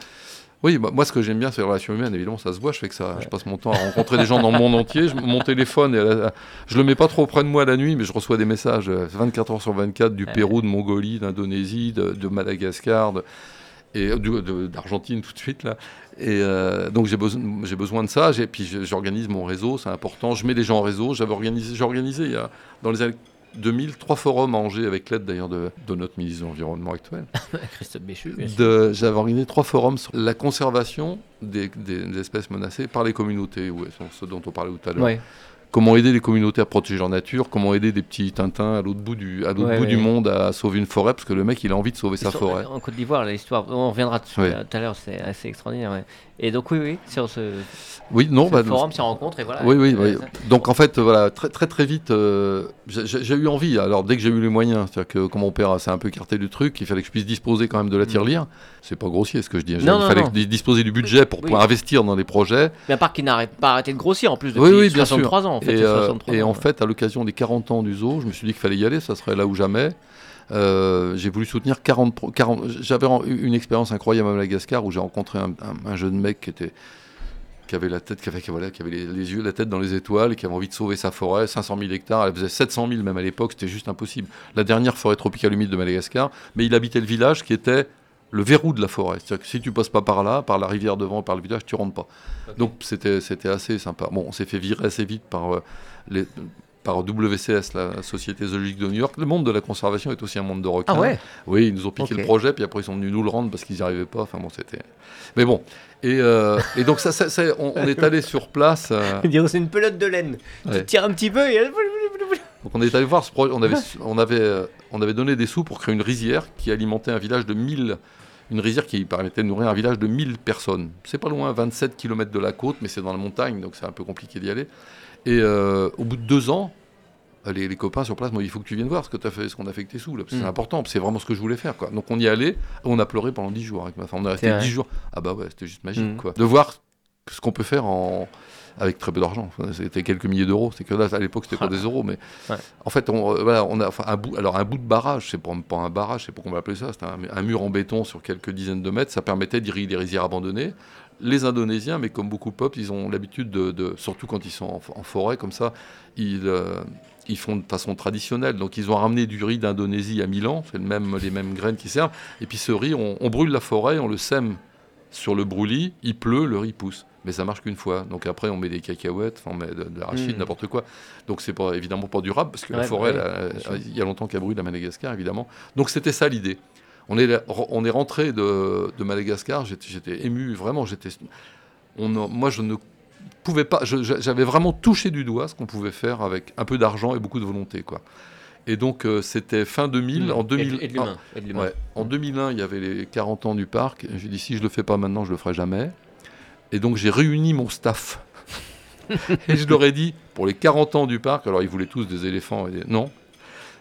oui, bah, moi ce que j'aime bien c'est les relations humaines. Évidemment, ça se voit. Je fais que ça. Je passe mon temps à rencontrer des gens dans le monde entier. Je- mon téléphone, et la- je le mets pas trop près de moi la nuit, mais je reçois des messages euh, 24 heures sur 24 du Ouais. Pérou, de Mongolie, d'Indonésie, de, de Madagascar. de- et euh, d'Argentine tout de suite là. Et euh, donc j'ai besoin, j'ai besoin de ça. J'ai, puis j'organise mon réseau, c'est important. Je mets les gens en réseau. J'avais organisé, j'ai organisé il y a, dans les années 2000, trois forums à Angers, avec l'aide d'ailleurs de, de notre ministre de l'Environnement actuel. Christophe Béchu. J'avais organisé trois forums sur la conservation des, des espèces menacées par les communautés, ouais, ce dont on parlait tout à l'heure. Ouais. Comment aider les communautés à protéger leur nature, comment aider des petits Tintins à l'autre bout, du, à l'autre Ouais, bout ouais. du monde à sauver une forêt, parce que le mec il a envie de sauver sa forêt. En Côte d'Ivoire, l'histoire, on reviendra dessus Ouais. tout à l'heure, c'est assez extraordinaire. Et donc, oui, oui, sur ce, Oui, non, ce bah, forum, ces rencontres, et voilà. Oui, oui, oui. Donc en fait, voilà, très très très vite, euh, j'ai- eu envie. Alors dès que j'ai eu les moyens, c'est-à-dire que comme mon père s'est un peu écarté du truc, il fallait que je puisse disposer quand même de la tirelire. C'est pas grossier ce que je dis. hein. Mm. Non, il non, fallait non. disposer du budget pour Oui. pouvoir investir dans des projets. Mais à part qu'il n'arrête pas arrêté de grossir en plus depuis Oui, oui, bien 63 sûr. ans. En fait, et euh, 63 et ans, en ouais. fait, à l'occasion des 40 ans du zoo, je me suis dit qu'il fallait y aller, ça serait là ou jamais. Euh, j'ai voulu soutenir 40. pro- 40 J'avais une expérience incroyable à Madagascar où j'ai rencontré un, un- un jeune mec qui était qui avait la tête, qui avait, qui, voilà, qui avait les, les yeux, la tête dans les étoiles, qui avait envie de sauver sa forêt, 500 000 hectares, elle faisait 700 000 même à l'époque, c'était juste impossible. La dernière forêt tropicale humide de Madagascar, mais il habitait le village qui était le verrou de la forêt. C'est-à-dire que si tu passes pas par là, par la rivière devant, par le village, tu rentres pas. Donc c'était c'était assez sympa. Bon, on s'est fait virer assez vite par euh, les par WCS, la Société Zoologique de New York. Le monde de la conservation est aussi un monde de requins. Ah ouais? Oui, ils nous ont piqué le projet, puis après ils sont venus nous le rendre parce qu'ils n'y arrivaient pas. Enfin bon, c'était. Mais bon. Et, euh, et donc ça, ça- ça- on, on est allé sur place. euh, Dire c'est une pelote de laine. Ouais. Tu tires un petit peu et. donc on est allé voir ce projet. On avait, on avait, euh, on avait donné des sous pour créer une rizière qui alimentait un village de 1000. Une rizière qui permettait de nourrir un village de 1000 personnes. C'est pas loin, 27 km de la côte, mais c'est dans la montagne, donc c'est un peu compliqué d'y aller. Et euh, au bout de deux ans, les, les copains sur place m'ont dit il faut que tu viennes voir ce que as fait, ce qu'on a fait avec tes sous. là, parce que Mm. C'est important, c'est vraiment ce que je voulais faire. Quoi. Donc on y allait, on a pleuré pendant 10 jours avec ma femme. On est resté C'est 10 jours. Ah bah ouais, c'était juste magique. Mm. Quoi. De voir ce qu'on peut faire en... avec très peu d'argent. C'était quelques milliers d'euros. C'est que là, à l'époque, c'était pas Ah. des euros, mais Ouais. en fait, on, euh, voilà, on a enfin, un bout, alors un bout de barrage, c'est pas, pas un barrage, c'est pas qu'on va appeler ça, c'était un, un mur en béton sur quelques dizaines de mètres, ça permettait d'irriguer des rizières abandonnées. Les Indonésiens, mais comme beaucoup de peuples, ils ont l'habitude de, de- surtout quand ils sont en, en forêt comme ça, ils, euh, ils font de façon traditionnelle. Donc ils ont ramené du riz d'Indonésie à Milan, c'est le même, les mêmes graines qui servent. Et puis ce riz, on, on brûle la forêt, on le sème sur le brûlis, il pleut, le riz pousse. Mais ça marche qu'une fois. Donc après, on met des cacahuètes, on met de, de l'arachide, Mm. n'importe quoi. Donc c'est pas évidemment pas durable parce que la forêt, bah il y a longtemps qu'elle brûle à Madagascar, évidemment. Donc c'était ça l'idée. On est, on est rentré de, de Madagascar, j'étais ému, vraiment. J'étais, moi, je ne pouvais pas. J'avais vraiment touché du doigt ce qu'on pouvait faire avec un peu d'argent et beaucoup de volonté, quoi. Et donc euh, c'était fin 2000. En 2000, Et de l'humain. et de l'humain. Ouais. En 2001, il y avait les 40 ans du parc. J'ai dit si je le fais pas maintenant, je le ferai jamais. Et donc j'ai réuni mon staff. et je leur ai dit pour les 40 ans du parc, alors ils voulaient tous des éléphants. Et des- Non,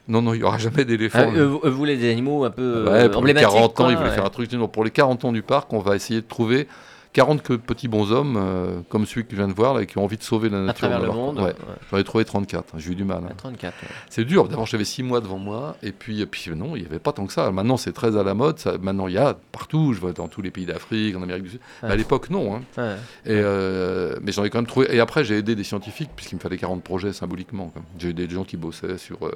non, non, il y aura jamais Ah, d'éléphants. euh, vous, vous voulez des animaux un peu Ouais, euh, pour les emblématiques 40 ans, quoi, ils voulaient ouais. faire un truc. Non, pour les 40 ans du parc, on va essayer de trouver 40 que- petits bonshommes, euh, comme celui que je viens de voir, là, qui ont envie de sauver la nature. à travers le leur- monde. Ouais. ouais. J'en ai trouvé 34, j'ai eu du mal. hein. À 34. ouais. C'est dur. D'abord, j'avais six mois devant moi, et puis, et puis non, il n'y avait pas tant que ça. Maintenant, c'est très à la mode. Ça, maintenant, il y a partout. Je vois dans tous les pays d'Afrique, en Amérique du Sud. Mais à l'époque, non. hein. Et, euh, mais j'en ai quand même trouvé. Et après, j'ai aidé des scientifiques, puisqu'il me fallait 40 projets symboliquement. J'ai aidé des gens qui bossaient sur euh,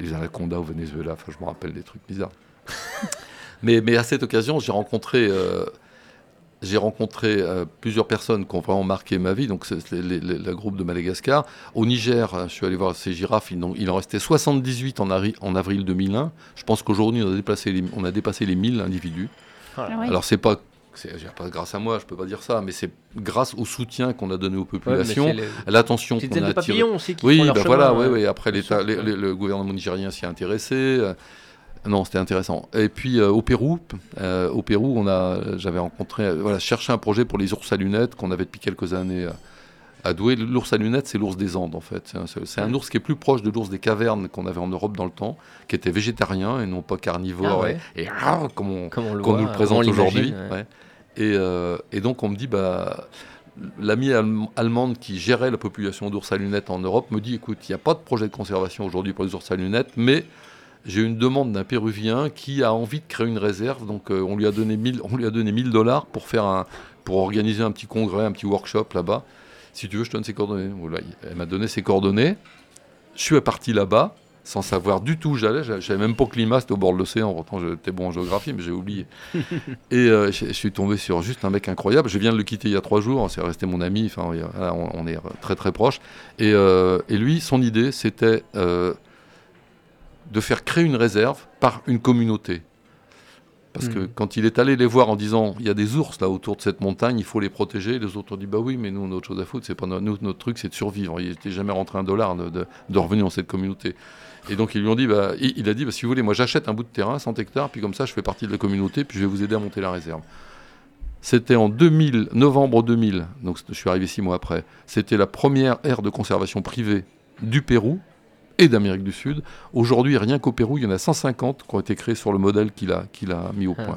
les anacondas au Venezuela. Enfin, je me rappelle des trucs bizarres. mais, mais à cette occasion, j'ai rencontré. Euh, j'ai rencontré euh, plusieurs personnes qui ont vraiment marqué ma vie. Donc, c'est le groupe de Madagascar. Au Niger, euh, je suis allé voir ces girafes. Il en, il en restait 78 en, ari- en avril 2001. Je pense qu'aujourd'hui, on, a dépassé les- on a dépassé les 1000 individus. Ah ouais. Alors, c'est pas. Pas grâce à moi, je peux pas dire ça, mais c'est grâce au soutien qu'on a donné aux Ouais, populations, à l'attention qu'on a aussi qui Oui, font leur bah chemin, voilà, ouais. Après, sûr, les- ouais. les- le gouvernement nigérien s'y est intéressé. Non, c'était intéressant. Et puis euh, au Pérou, euh, au Pérou, on a, j'avais rencontré, euh, voilà, cherché un projet pour les ours à lunettes qu'on avait depuis quelques années euh, à Douai. L'ours à lunettes, c'est l'ours des Andes en fait. C'est un, ours qui est plus proche de l'ours des cavernes qu'on avait en Europe dans le temps, qui était végétarien et non pas carnivore Ah ouais. et, et ah, comme on, Comme on le voit, nous le présente aujourd'hui. ouais. ouais. Et, et donc on me dit, bah, l'amie allem- allemande qui gérait la population d'ours à lunettes en Europe me dit, écoute, il n'y a pas de projet de conservation aujourd'hui pour les ours à lunettes, mais j'ai une demande d'un Péruvien qui a envie de créer une réserve, donc euh, on lui a donné 1000 on lui a donné 1000 dollars pour faire un, pour organiser un petit congrès, un petit workshop là-bas. Si tu veux, je te donne ses coordonnées. Voilà, elle m'a donné ses coordonnées. Je suis parti là-bas sans savoir du tout où j'allais. Je savais même pas que Lima, c'était au bord de l'océan. Pourtant, j'étais bon en géographie, mais j'ai oublié. et euh, je je suis tombé sur juste un mec incroyable. Je viens de le quitter il y a trois jours. C'est resté mon ami. Enfin, on, on est très très proches. Et, euh, et lui, son idée, c'était de faire créer une réserve par une communauté. Parce que Mhm. quand il est allé les voir en disant il y a des ours là autour de cette montagne, il faut les protéger, les autres ont dit bah oui, mais nous on a autre chose à foutre, c'est pas no- nous, notre truc c'est de survivre. Il n'était jamais rentré un dollar de, de, de revenu dans cette communauté. Et donc ils lui ont dit bah, il, il a dit bah, si vous voulez, moi j'achète un bout de terrain, 100 hectares, puis comme ça je fais partie de la communauté, puis je vais vous aider à monter la réserve. C'était en 2000, novembre 2000, donc je suis arrivé six mois après. C'était la première aire de conservation privée du Pérou et d'Amérique du Sud. Aujourd'hui, rien qu'au Pérou, il y en a 150 qui ont été créés sur le modèle qu'il a, qu'il a mis au Ah, point.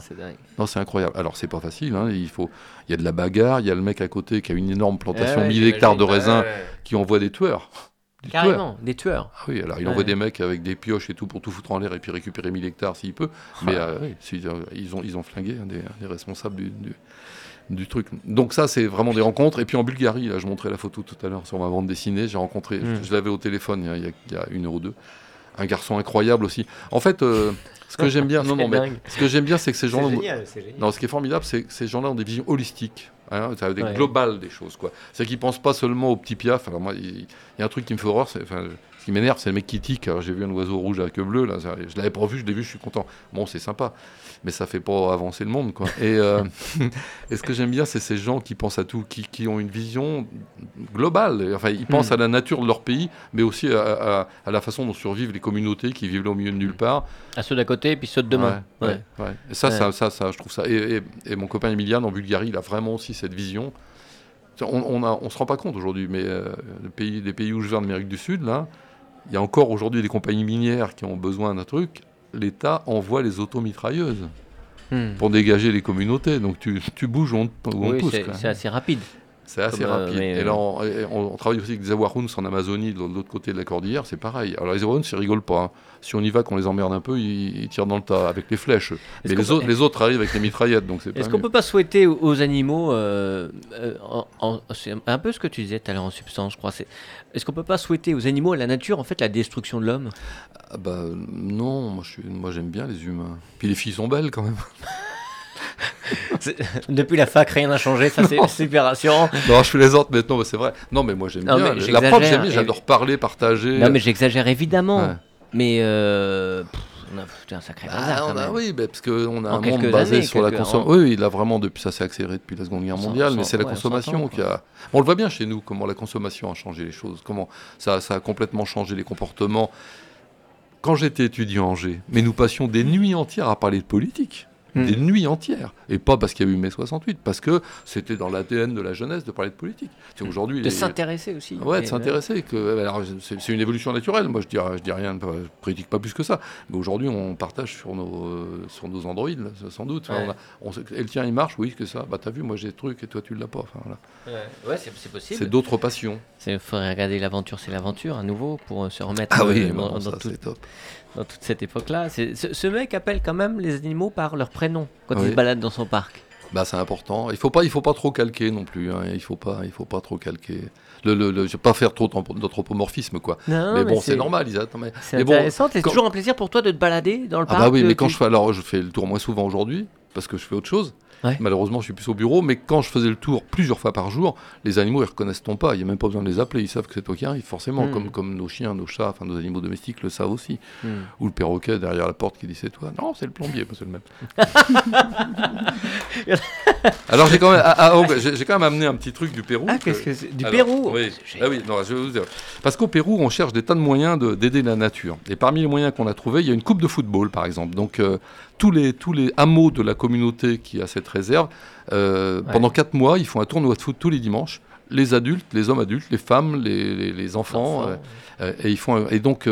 Non, c'est incroyable. Alors, c'est pas facile. hein, Il, faut... il y a de la bagarre. Il y a le mec à côté qui a une énorme plantation, Ouais, 1000 j'imagine. hectares de raisins, ouais. qui envoie des tueurs. Des tueurs. Carrément, des tueurs. Ah oui, alors il Ouais. envoie des mecs avec des pioches et tout pour tout foutre en l'air et puis récupérer 1000 hectares s'il peut. Mais Ah. euh, oui, euh, ils, ont, ils ont flingué un des, responsables du, du- du truc. Donc ça, c'est vraiment des rencontres. Et puis en Bulgarie, là, je montrais la photo tout à l'heure sur ma bande dessinée. J'ai rencontré, Mm. je, je l'avais au téléphone il y, a, il y une heure ou deux. Un garçon incroyable aussi. En fait, euh, ce que j'aime bien, non, non, C'est mais dingue. ce que j'aime bien, c'est que ces gens C'est génial, c'est génial. non, ce qui est formidable, c'est que ces gens-là ont des visions holistiques, hein, c'est des Ouais. globales des choses. quoi. C'est qu'ils pensent pas seulement au petit piaf. Alors moi, il il y a un truc qui me fait horreur, c'est, ce qui m'énerve, c'est le mec qui tique. J'ai vu un oiseau rouge à queue bleue, là, je l'avais pas vu, je l'ai vu, je suis content. Bon, c'est sympa, mais ça fait pas avancer le monde, quoi. Et, euh, et ce que j'aime bien, c'est ces gens qui pensent à tout, qui, qui ont une vision globale. Et, Enfin, ils pensent Hmm. à la nature de leur pays, mais aussi à, à- à la façon dont survivent les communautés qui vivent là au milieu de nulle part. À ceux d'à côté, puis ceux de demain. Ouais, Ouais. ouais, ouais. Et ça, ça, ça, ça, je trouve ça. Et, et- et mon copain Emilian en Bulgarie, il a vraiment aussi cette vision. On, on, a- on se rend pas compte aujourd'hui, mais euh, le pays, les pays où je viens d'Amérique du Sud, là, il y a encore aujourd'hui des compagnies minières qui ont besoin d'un truc. L'État envoie les automitrailleuses Hmm. pour dégager les communautés. Donc tu, tu bouges où on, on Oui, pousse. c'est assez rapide. C'est assez Comme, euh, rapide. et là, euh, on, travaille aussi avec des Awaruns en Amazonie, de l'autre côté de la cordillère, c'est pareil. Alors les Awaruns, ils rigolent pas. hein. Si on y va, qu'on les emmerde un peu, ils, ils tirent dans le tas avec les flèches. Mais les peut- autres, les autres arrivent avec les mitraillettes, donc c'est Est-ce qu'on peut pas souhaiter aux- aux animaux, euh, euh, en- en- c'est un peu ce que tu disais tout à l'heure en substance, je crois. Est-ce qu'on peut pas souhaiter aux animaux, à la nature, en fait, la destruction de l'homme? Ah bah non, moi, je suis- moi j'aime bien les humains. Puis les filles sont belles quand même. Depuis la fac, rien n'a changé, ça c'est super rassurant. non, je plaisante, mais non, mais c'est vrai. Non, mais moi j'aime bien. mais La preuve, j'aime et- j'adore parler, partager. Non, mais j'exagère évidemment. Ouais. Mais euh, pff, on a foutu un sacré Ah, bazar, quand on a- même. oui, bah, parce qu'on a En un monde basé années, sur la consommation. Oui, oui, il a vraiment, depuis ça s'est accéléré depuis la Seconde Guerre mondiale, mais c'est la consommation 100 ans, qui a. On le voit bien chez nous, comment la consommation a changé les choses, comment ça, ça a complètement changé les comportements. Quand j'étais étudiant à Angers, mais nous passions des nuits entières à parler de politique. Hmm. Des nuits entières. Et pas parce qu'il y a eu mai 68, parce que c'était dans l'ADN de la jeunesse de parler de politique. C'est aujourd'hui. De les- s'intéresser aussi. Ouais, de s'intéresser. Alors, c'est, une évolution naturelle. Moi, je dis, je dis rien, je critique pas plus que ça. Mais aujourd'hui, on partage sur nos, euh, sur nos Android, sans doute. Enfin, Ouais. on a- on et le tien, il marche, oui, que ça. Bah, t'as vu, moi, j'ai des trucs et toi, tu l'as pas. Enfin, voilà. Ouais, ouais, c'est possible. C'est d'autres passions. Il faudrait regarder l'aventure, c'est l'aventure à nouveau pour euh, se remettre Ah euh, oui, dans, bon, dans ça, tout- c'est top. Dans toute cette époque-là. C'est- Ce, ce mec appelle quand même les animaux par leur prénom quand il Oui. se balade dans son parc. Bah, c'est important. Il faut pas, il faut pas trop calquer non plus. hein. Il faut pas, il faut pas trop calquer. Le, le, le- je vais pas faire trop d'anthro- d'anthropomorphisme, quoi. Non, mais bon, c'est normal. Ils attendent. mais- C'est mais bon, intéressant. c'est quand- toujours un plaisir pour toi de te balader dans le Ah parc. bah oui, euh, mais quand tu- je fais alors je fais le tour moins souvent aujourd'hui parce que je fais autre chose. Ouais. Malheureusement, je suis plus au bureau, mais quand je faisais le tour plusieurs fois par jour, les animaux ils reconnaissent ton pas. Il n'y a même pas besoin de les appeler, ils savent que c'est toi qui arrives forcément, Hmm. comme comme nos chiens, nos chats, enfin nos animaux domestiques le savent aussi. Hmm. Ou le perroquet derrière la porte qui dit c'est toi. Non, c'est le plombier, c'est le même. alors j'ai quand même, ah, ah, oh, j'ai quand même amené un petit truc du Pérou. Ah, que- qu'est-ce que c'est? Du alors, Pérou? Oui. C'est Ah oui, non, je vais vous dire. Parce qu'au Pérou, on cherche des tas de moyens de- d'aider la nature. Et parmi les moyens qu'on a trouvés, il y a une coupe de football, par exemple. Donc, euh, tous, les, tous les hameaux de la communauté qui a cette réserve, euh, Ouais. pendant quatre mois, ils font un tournoi de foot tous les dimanches. Les adultes, les hommes adultes, les femmes, les, les- les enfants. Enfants. euh, euh, et, ils font, un- et donc,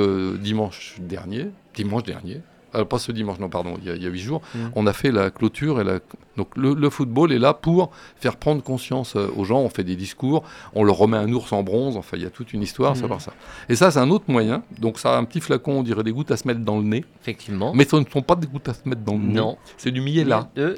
dimanche dernier, dimanche dernier, euh, pas ce dimanche, non, pardon, il y a- huit jours, Mm. on a fait la clôture. Et la... Donc, le, le football est là pour faire prendre conscience euh, aux gens. On fait des discours, on leur remet un ours en bronze. Enfin, il y a toute une histoire, ça par ça. Et ça, c'est un autre moyen. Donc, ça a un petit flacon, on dirait des gouttes à se mettre dans le nez. Effectivement. Mais ce ne sont pas des gouttes à se mettre dans le nez. non. C'est du miela. De...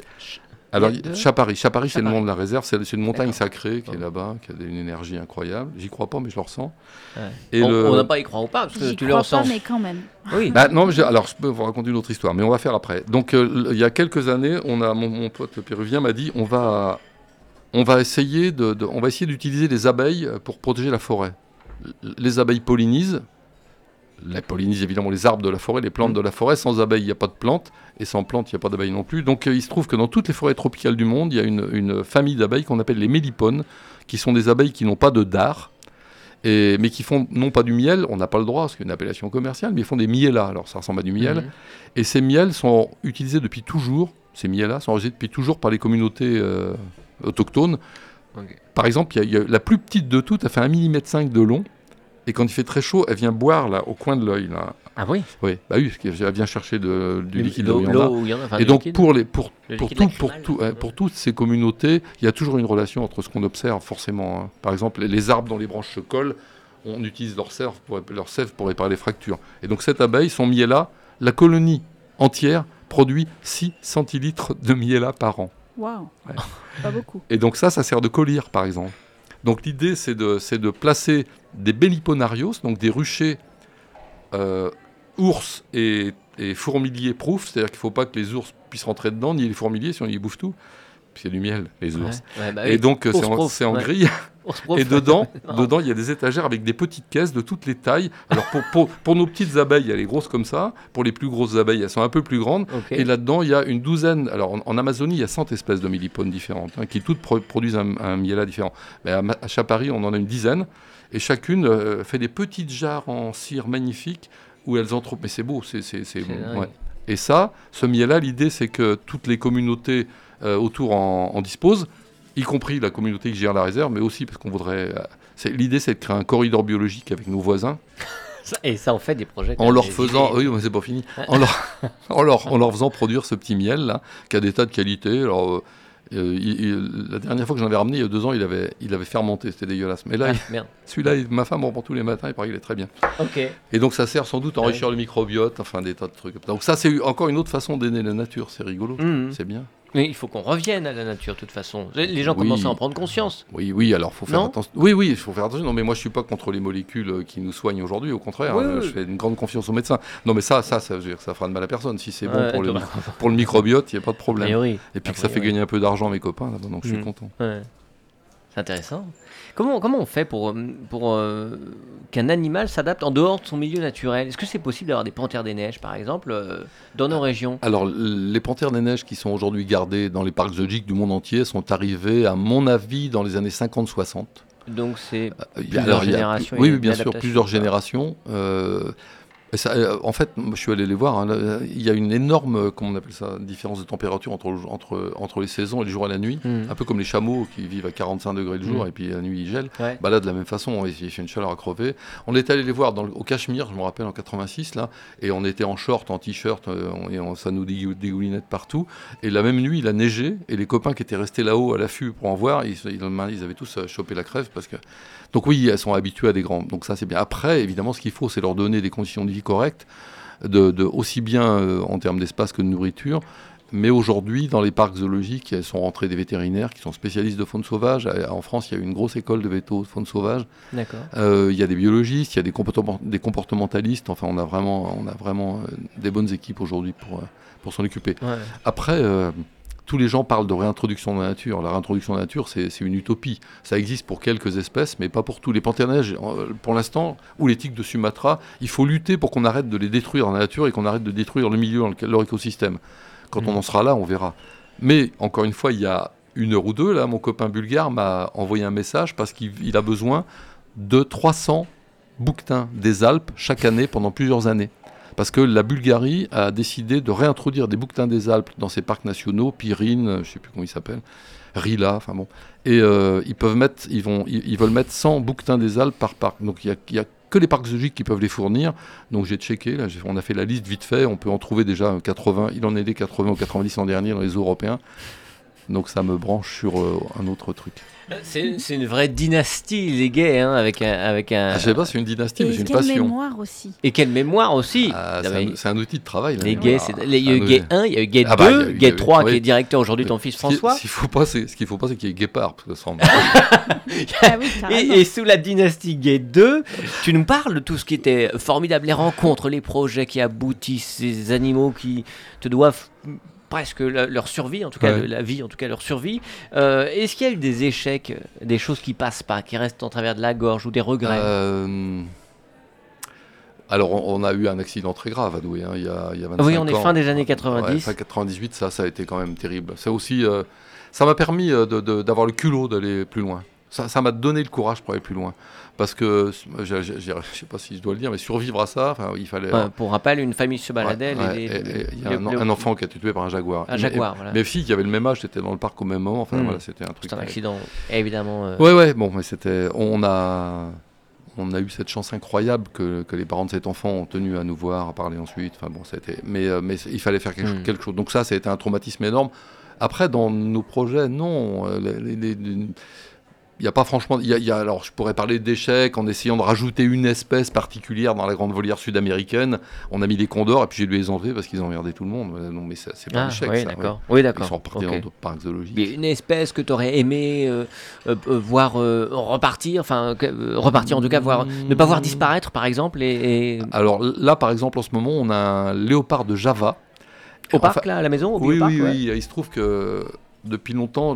Alors, Il y a deux Chapari, Chapari c'est le nom de la réserve, c'est une montagne sacrée qui est là-bas, qui a une énergie incroyable. J'y crois pas, mais je le ressens. Ouais. Et on le- n'a pas y croire ou pas, parce que tu le crois ressens. pas, mais quand même. Oui. Bah, non, mais j'ai- alors je peux vous raconter une autre histoire, mais on va faire après. Donc, euh, il y a quelques années, on a, mon, mon pote péruvien m'a dit on va, on va essayer de, de- on va essayer d'utiliser les abeilles pour protéger la forêt. Les abeilles pollinisent les pollinisent évidemment les arbres de la forêt, les plantes Mm. de la forêt. Sans abeilles, il n'y a pas de plantes. Et sans plantes, il n'y a pas d'abeilles non plus. Donc euh, il se trouve que dans toutes les forêts tropicales du monde, il y a une, une famille d'abeilles qu'on appelle les mélipones, qui sont des abeilles qui n'ont pas de dard. Et, mais qui font non pas du miel, on n'a pas le droit, c'est une appellation commerciale, mais ils font des mielas. Alors ça ressemble à du miel. Mhm. Et ces miels sont utilisés depuis toujours, ces miels-là sont utilisés depuis toujours par les communautés euh, autochtones. Par exemple, y a- y a la plus petite de toutes, elle fait 1,5 mm de long. Et quand il fait très chaud, elle vient boire là, au coin de l'œil. Là. Ah oui? Oui, bah oui, parce qu'elle vient chercher de- du liquide L'eau, où il y en a. enfin, Et donc liquide. pour, les, pour, Le pour, tout, pour, lacrymal. tout, pour toutes ces communautés, il y a toujours une relation entre ce qu'on observe forcément. hein. Par exemple, les, les arbres dont les branches se collent, on utilise leur sève pour, leur sève pour réparer les fractures. Et donc cette abeille, son miella, la colonie entière produit 6 centilitres de miella par an. Waouh. Ouais. Pas beaucoup. Et donc ça, ça sert de collyre, par exemple. Donc l'idée, c'est de, placer des belliponarios, donc des ruchers euh, ours et, et fourmiliers proof, c'est-à-dire qu'il ne faut pas que les ours puissent rentrer dedans, ni les fourmiliers, sinon ils bouffent tout. A du miel, les ours. ouais, bah Et donc euh, c'est en, c'est ouais. grille. Et dedans, dedans, il y a des étagères avec des petites caisses de toutes les tailles. Alors pour, pour, pour nos petites abeilles, elle est grosse comme ça. Pour les plus grosses abeilles, elles sont un peu plus grandes. Et là-dedans, il y a une douzaine. Alors, en, en Amazonie, il y a 100 espèces de mélipones différentes, hein, qui toutes pro- produisent un, un miella différent. Mais à, à Chapari, on en a une dizaine. Et chacune euh, fait des petites jarres en cire magnifiques où elles entrent. Mais c'est beau, c'est. c'est- c'est- C'est ouais. Et ça, ce miel-là, l'idée, c'est que toutes les communautés autour en, en disposent, y compris la communauté qui gère la réserve, mais aussi parce qu'on voudrait. euh, L'idée, c'est de créer un corridor biologique avec nos voisins, Et ça, on fait des projets. en leur faisant. Oui, mais c'est pas fini. En leur, en, leur, en leur faisant produire ce petit miel, là, qui a des tas de qualités. Alors, euh, euh, il- il- la dernière fois que j'en avais ramené, il y a deux ans, il avait, il avait fermenté, c'était dégueulasse. Mais là, Ah, celui-là, il- ma femme en prend tous les matins, il paraît qu'il est très bien. Ok. Et donc, ça sert sans doute à Ouais. enrichir le microbiote, enfin, des tas de trucs. Donc, ça, c'est encore une autre façon d'aider la nature, c'est rigolo. Mhm. C'est bien. Mais il faut qu'on revienne à la nature, de toute façon. Les gens Oui. commencent à en prendre conscience. Oui, oui, alors faut faire attention. Oui, oui, il faut faire attention. Non, mais moi, je suis pas contre les molécules euh, qui nous soignent aujourd'hui. Au contraire, Oui, euh, oui. je fais une grande confiance aux médecins. Non, mais ça, ça, ça, je veux dire, ça fera de mal à personne. Si c'est bon Ouais, pour, le, toi- pour le microbiote, il n'y a pas de problème. Et puis que ça fait gagner un peu d'argent à mes copains, là-bas, donc je suis Mm. content. Ouais. C'est intéressant. Comment, comment on fait pour, euh, pour euh, qu'un animal s'adapte en dehors de son milieu naturel? Est-ce que c'est possible d'avoir des panthères des neiges, par exemple, euh, dans nos régions? Alors, les panthères des neiges qui sont aujourd'hui gardées dans les parcs zoologiques du monde entier sont arrivées, à mon avis, dans les années 50-60. Donc c'est Plusieurs alors, générations, oui, a bien sûr, plusieurs générations. euh, et ça, euh, en fait, je suis allé les voir. hein, il y a une énorme, euh, comment on appelle ça, différence de température entre, le- entre, entre les saisons et les jours et la nuit. Hmm. Un peu comme les chameaux qui vivent à 45 degrés le jour Mm. et puis la nuit ils gèlent. Ouais. Bah là, de la même façon, il fait une chaleur à crever. On est allé les voir dans le- au Cachemire, je me rappelle, en 86, là, et on était en short, en t-shirt, euh, et on- ça nous dégou- dégoulinait partout. Et la même nuit, il a neigé, et les copains qui étaient restés là-haut à l'affût pour en voir, ils, ils, ils avaient tous chopé la crève parce que. Donc oui, elles sont habituées à des grands. Donc ça, c'est bien. Après, évidemment, ce qu'il faut, c'est leur donner des conditions de vie correctes, de, de- aussi bien euh, en termes d'espace que de nourriture. Mais aujourd'hui, dans les parcs zoologiques, elles sont rentrés des vétérinaires qui sont spécialistes de faune sauvage. En France, il y a une grosse école de véto de faune sauvage. D'accord. Euh, Il y a des biologistes, il y a des, comportement- des comportementalistes. Enfin, on a vraiment, on a vraiment euh, des bonnes équipes aujourd'hui pour, pour s'en occuper. Ouais. Après, tous les gens parlent de réintroduction de la nature. La réintroduction de la nature, c'est une utopie. Ça existe pour quelques espèces, mais pas pour tous. Les panthères euh, pour l'instant, ou les tigres de Sumatra, il faut lutter pour qu'on arrête de les détruire dans la nature et qu'on arrête de détruire le milieu dans lequel leur écosystème. Quand on Mhm. en sera là, on verra. Mais encore une fois, il y a une heure ou deux, là, mon copain bulgare m'a envoyé un message parce qu'il il a besoin de 300 bouquetins des Alpes chaque année pendant plusieurs années. Parce que la Bulgarie a décidé de réintroduire des bouquetins des Alpes dans ses parcs nationaux, Pyrine, euh, je ne sais plus comment ils s'appellent, Rila, enfin bon. Et euh, ils, peuvent mettre, ils, vont, ils, veulent mettre 100 bouquetins des Alpes par parc. Donc il n'y a, il que les parcs zoologiques qui peuvent les fournir. Donc j'ai checké, on a fait la liste vite fait, on peut en trouver déjà 80, il en est des 80 ou 90 l'an dernier dans les zoos européens. Donc ça me branche sur euh, un autre truc. C'est une vraie dynastie, les gays, hein, avec un. Avec un... Ah, je sais pas, c'est une dynastie, mais Et c'est une quelle passion. mémoire aussi. Et quelle mémoire aussi Ah, c'est, un, outil de travail. la Les gays, c'est les- il y a eu Ah, gay oui. 1, il y a eu gay 2, Ah bah, eu- gay eu- 3 oui. qui est directeur aujourd'hui, ton fils François. Ce qu'il faut pas, c'est ce qu'il faut pas, c'est qu'il y ait Guépard, parce que ça semble- Ah Et, et sous la dynastie Gay 2, tu nous parles de tout ce qui était formidable, les rencontres, les projets qui aboutissent, ces animaux qui te doivent presque la- leur survie, en tout cas Ouais. le- la vie, en tout cas leur survie. Euh, Est-ce qu'il y a eu des échecs, euh, des choses qui passent pas, qui restent en travers de la gorge ou des regrets? Euh, Alors, on, a eu un accident très grave à Douai, hein, il, y a, il y a 25 Oui, on est ans. fin des années Ouais, 90. fin 98, ça, ça a été quand même terrible. C'est aussi, euh, ça m'a permis d'avoir le culot d'aller plus loin. Ça m'a donné le courage pour aller plus loin. Parce que, je je sais pas si je dois le dire, mais survivre à ça, il fallait. Ouais, pour rappel, une famille se baladait. Ouais, les- ouais, les- et- et Il y a un, enfant qui a été tué par un jaguar. Un jaguar, et- voilà. Mes filles qui avaient le même âge, étaient dans le parc au même moment. Enfin, Hmm. voilà, c'était un truc. C'est un accident, évidemment. euh, Ouais, ouais, bon, mais c'était. On a. On a eu cette chance incroyable que, que les parents de cet enfant ont tenu à nous voir, à parler ensuite. Enfin bon, ça a été- Mais, euh, mais il fallait faire quelque, Hmm. chose, quelque chose. Donc ça, ça a été un traumatisme énorme. Après, dans nos projets, non. euh, les- les- les- il n'y a pas franchement. Y a, il y a- alors, je pourrais parler d'échecs en essayant de rajouter une espèce particulière dans la grande volière sud-américaine. On a mis des condors et puis j'ai dû les enlever parce qu'ils emmerdaient tout le monde. Non, mais c'est pas Ah, un échec. oui, ouais. d'accord. Oui, Ils sont repartis dans d'autres parcs zoologiques. A une espèce que tu aurais aimé euh, euh, euh, voir euh, repartir, enfin repartir en tout cas, voir, ne pas voir disparaître par exemple, et, et- Alors là, par exemple, en ce moment, on a un léopard de Java. au Enfin, parc là, à la maison, au Oui, oui, ouais. oui. Il se trouve que depuis longtemps,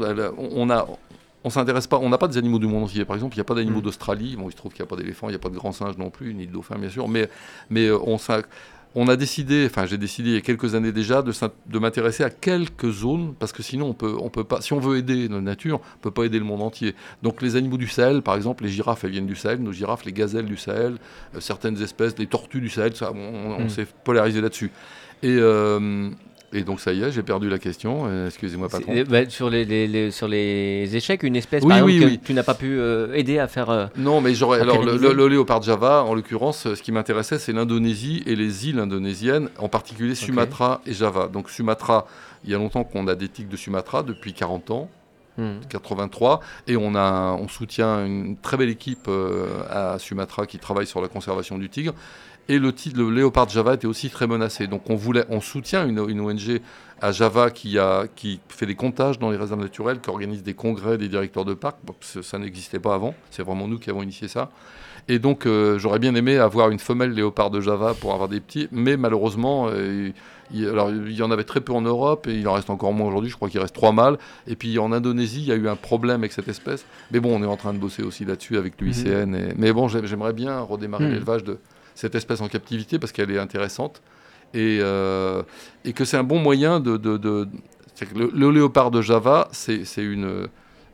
on a, on s'intéresse pas, on n'a pas des animaux du monde entier. Par exemple, il n'y a pas d'animaux Mm. d'Australie. Bon, il se trouve qu'il n'y a pas d'éléphants, il n'y a pas de grands singes non plus, ni de dauphins, bien sûr. Mais, mais euh, on, a décidé, enfin, j'ai décidé il y a quelques années déjà de, m'intéresser à quelques zones, parce que sinon, on peut, on peut pas, si on veut aider la nature, on peut pas aider le monde entier. Donc, les animaux du Sahel, par exemple, les girafes, elles viennent du Sahel, nos girafes, les gazelles du Sahel, euh, certaines espèces, les tortues du Sahel, ça, on, on Mm. s'est polarisé là-dessus. Et, euh, et donc, ça y est, j'ai perdu la question. Euh, Excusez-moi, patron. Bah, sur, les, les- les- sur les échecs, une espèce Oui, par exemple, oui, que tu n'as pas pu euh, aider à faire. euh, Non, mais j'aurais. Alors, le, pérenniser. le- le léopard Java, en l'occurrence, ce qui m'intéressait, c'est l'Indonésie et les îles indonésiennes, en particulier Sumatra et Java. Donc, Sumatra, il y a longtemps qu'on a des tigres de Sumatra, depuis 40 ans, hmm. 83, et on, a, on soutient une très belle équipe à Sumatra qui travaille sur la conservation du tigre. Et le, ti- le léopard Java était aussi très menacé. Donc, on, voulait, on soutient une, une ONG à Java qui, a, qui fait des comptages dans les réserves naturelles, qui organise des congrès des directeurs de parcs. Bon, ça n'existait pas avant. C'est vraiment nous qui avons initié ça. Et donc, euh, j'aurais bien aimé avoir une femelle léopard de Java pour avoir des petits, mais malheureusement, euh, il, alors, il y en avait très peu en Europe et il en reste encore moins aujourd'hui. Je crois qu'il reste trois mâles. Et puis en Indonésie, il y a eu un problème avec cette espèce. Mais bon, on est en train de bosser aussi là-dessus avec l'UICN. Mais bon, j'ai- j'aimerais bien redémarrer Mhm. l'élevage de cette espèce en captivité parce qu'elle est intéressante et, euh, et que c'est un bon moyen de. de- de- le, le léopard de Java, c'est une.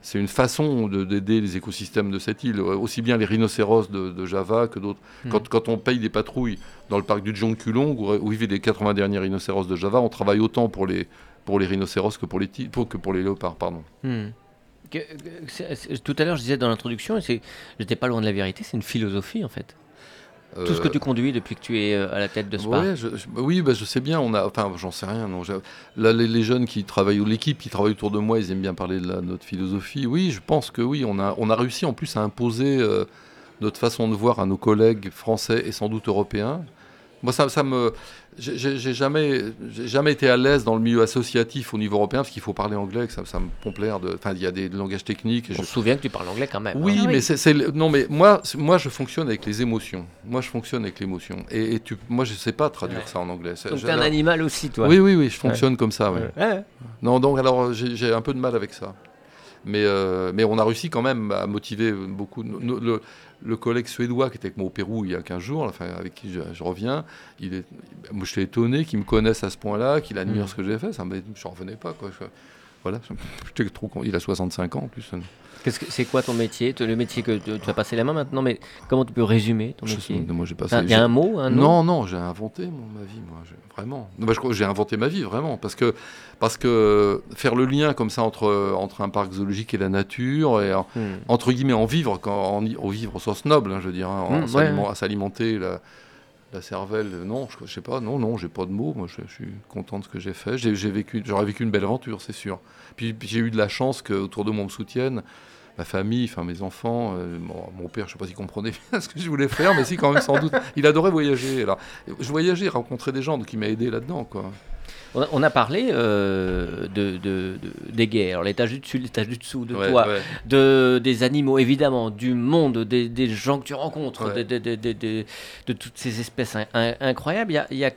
C'est une façon de- d'aider les écosystèmes de cette île, aussi bien les rhinocéros de, de Java que d'autres. Mhm. Quand, quand on paye des patrouilles dans le parc du Jongkulong, où, où vivent les 80 derniers rhinocéros de Java, on travaille autant pour les, pour les rhinocéros que pour les, pour- que pour les léopards. Pardon. Hmm. Que- que- tout à l'heure, je disais dans l'introduction, et j'étais pas loin de la vérité, c'est une philosophie en fait. Tout ce que Euh, tu conduis depuis que tu es euh, à la tête de. Ouais, je- je- oui, bah, je sais bien. On a, enfin, j'en sais rien. Non, là, les, les jeunes qui travaillent ou l'équipe qui travaille autour de moi, ils aiment bien parler de la- notre philosophie. Oui, je pense que oui, on a, on a réussi en plus à imposer euh, notre façon de voir à nos collègues français et sans doute européens. Moi, ça, ça me, j'ai- jamais, j'ai jamais été à l'aise dans le milieu associatif au niveau européen parce qu'il faut parler anglais, que ça, ça me pompe l'air de. Enfin, il y a des langages techniques. et On je- se souvient que tu parles anglais quand même. oui, hein. mais c'est c'est le- non, mais moi, c'est- moi, je fonctionne avec les émotions. Moi, je fonctionne avec l'émotion. Et, et tu, moi, je sais pas traduire Ouais. ça en anglais. C'est- Donc je- t'es un animal aussi, toi. Oui, oui, oui, je fonctionne comme ça. ouais. Ouais. Ouais. Non, donc alors j'ai un peu de mal avec ça. Mais, euh, mais on a réussi quand même à motiver beaucoup. Le, le collègue suédois qui était avec moi au Pérou il y a 15 jours, enfin, avec qui je, je reviens, il est, moi je suis étonné qu'il me connaisse à ce point-là, qu'il admire Mm. ce que j'ai fait. Ça me, je n'en revenais pas. Quoi. Je- voilà, j'étais trop con- Il a 65 ans en plus. Qu'est-ce que c'est quoi ton métier? Le métier que tu, tu vas passer la main maintenant, mais comment tu peux résumer ton métier? passé. Il y a un mot, un nom? Non, non, j'ai inventé mon, ma vie, moi, vraiment. Non, bah, je crois que j'ai inventé ma vie, vraiment, parce que, parce que faire le lien comme ça entre, entre un parc zoologique et la nature, et en- Hmm. entre guillemets en vivre, quand, en, vivre au sens noble, hein, je veux dire, hein, Mm, ouais, ouais. à s'alimenter la, cervelle, non, je, je sais pas, non, non, j'ai pas de mots, moi je, je suis content de ce que j'ai fait, j'ai vécu, j'aurais vécu une belle aventure, c'est sûr. Puis, puis j'ai eu de la chance qu'autour de moi on me soutienne, ma famille, enfin mes enfants, euh, mon, père, je sais pas s'il comprenait bien ce que je voulais faire, mais si quand même sans doute, il adorait voyager. Alors, je voyageais, rencontrer des gens, donc il m'a aidé là-dedans, quoi. On a, on a parlé euh, de, de- de- des guerres, alors l'étage du dessus, l'étage du dessous, de Ouais, toi, ouais. de, des animaux évidemment, du monde, des, des gens que tu rencontres, Ouais. des- des- de toutes ces espèces in- in- incroyables. Il y a, il y a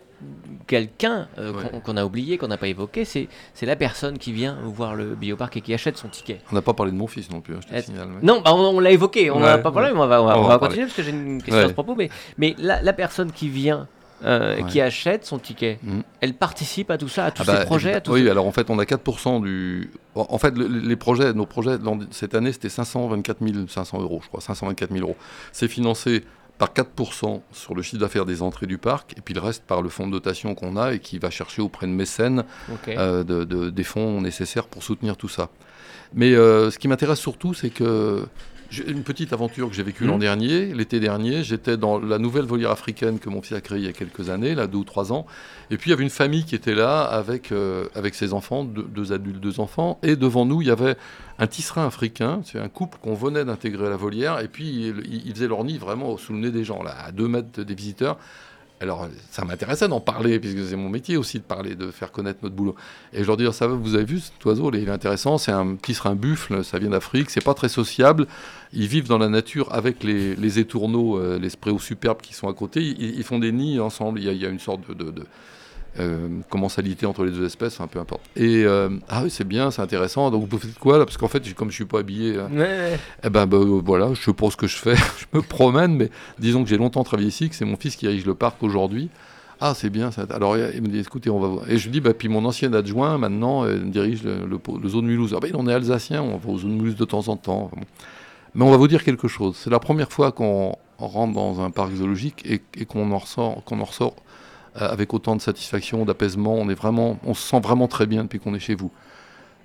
quelqu'un euh, Ouais. qu'on a oublié, qu'on n'a pas évoqué, c'est c'est la personne qui vient voir le bioparc et qui achète son ticket. On n'a pas parlé de mon fils non plus, hein, je te signale. Non, bah, on, on l'a évoqué, on n'en a Ouais, pas parlé, ouais. mais on va, on va, On on va va en continuer parce que j'ai une question Ouais. à ce propos. Mais, mais la, la personne qui vient, euh, Ouais. qui achète son ticket, Mhm. elle participe à tout ça, à tous Ah bah, ces projets, à tout Oui, alors en fait, on a 4% du. En fait, le- les projets, nos projets cette année, c'était 524 500 euros, je crois, 524 000 euros. C'est financé par 4% sur le chiffre d'affaires des entrées du parc, et puis le reste par le fonds de dotation qu'on a et qui va chercher auprès de mécènes euh, de- de- des fonds nécessaires pour soutenir tout ça. Mais euh, ce qui m'intéresse surtout, c'est que une petite aventure que j'ai vécue l'an dernier, l'été dernier, j'étais dans la nouvelle volière africaine que mon fils a créée il y a quelques années, là deux ou trois ans, et puis il y avait une famille qui était là avec, euh, avec ses enfants, deux, deux adultes, deux enfants, et devant nous il y avait un tisserin africain, c'est un couple qu'on venait d'intégrer à la volière, et puis ils, ils faisaient leur nid vraiment sous le nez des gens, là, à deux mètres des visiteurs. Alors, ça m'intéressait d'en parler, puisque c'est mon métier aussi de parler, de faire connaître notre boulot. Et je leur dis, ça va, vous avez vu cet oiseau, il est intéressant, c'est un petit buffle, ça vient d'Afrique, c'est pas très sociable. Ils vivent dans la nature avec les, étourneaux, euh, les spréos superbes qui sont à côté. Ils, font des nids ensemble, il y a, une sorte de, euh, commensalité entre les deux espèces, enfin peu importe. Et euh, ah oui, c'est bien, c'est intéressant. Donc vous faites quoi là? Parce qu'en fait, comme je suis pas habillé, euh, Ouais, eh ben, bah, euh, voilà, je sais pas ce que je fais, je me promène, mais disons que j'ai longtemps travaillé ici, que c'est mon fils qui dirige le parc aujourd'hui. Ah, c'est bien ça. Alors il me dit, écoutez, on va voir. Et je lui dis, bah, puis mon ancien adjoint maintenant dirige le, le, le zoo de Mulhouse. Ah, bah, il en est alsacien, on va au zoo de Mulhouse de temps en temps. Bon. Mais on va vous dire quelque chose. C'est la première fois qu'on on rentre dans un parc zoologique et, et qu'on en ressort, qu'on en ressort avec autant de satisfaction, d'apaisement. On est vraiment, on se sent vraiment très bien depuis qu'on est chez vous.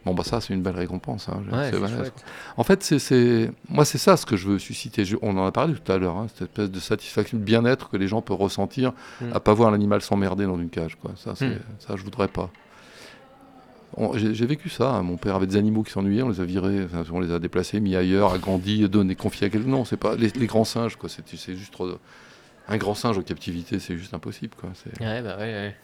Bon, bah ça, c'est une belle récompense. hein. Ouais, C'est- en fait, c'est, moi, c'est ça ce que je veux susciter. Je- on en a parlé tout à l'heure, hein, cette espèce de satisfaction, de bien-être que les gens peuvent ressentir Mm. à pas voir l'animal s'emmerder dans une cage. Quoi. Ça, Mm. ça, je voudrais pas. On- j'ai, vécu ça. hein. Mon père avait des animaux qui s'ennuyaient, on les a virés, enfin, on les a déplacés, mis ailleurs, agrandis, donnés, confiés à quelqu'un. Non, c'est pas les, les grands singes. Quoi. C'est, c'est juste trop- un grand singe en captivité, c'est juste impossible. Quoi. Ouais, bah ouais, ouais.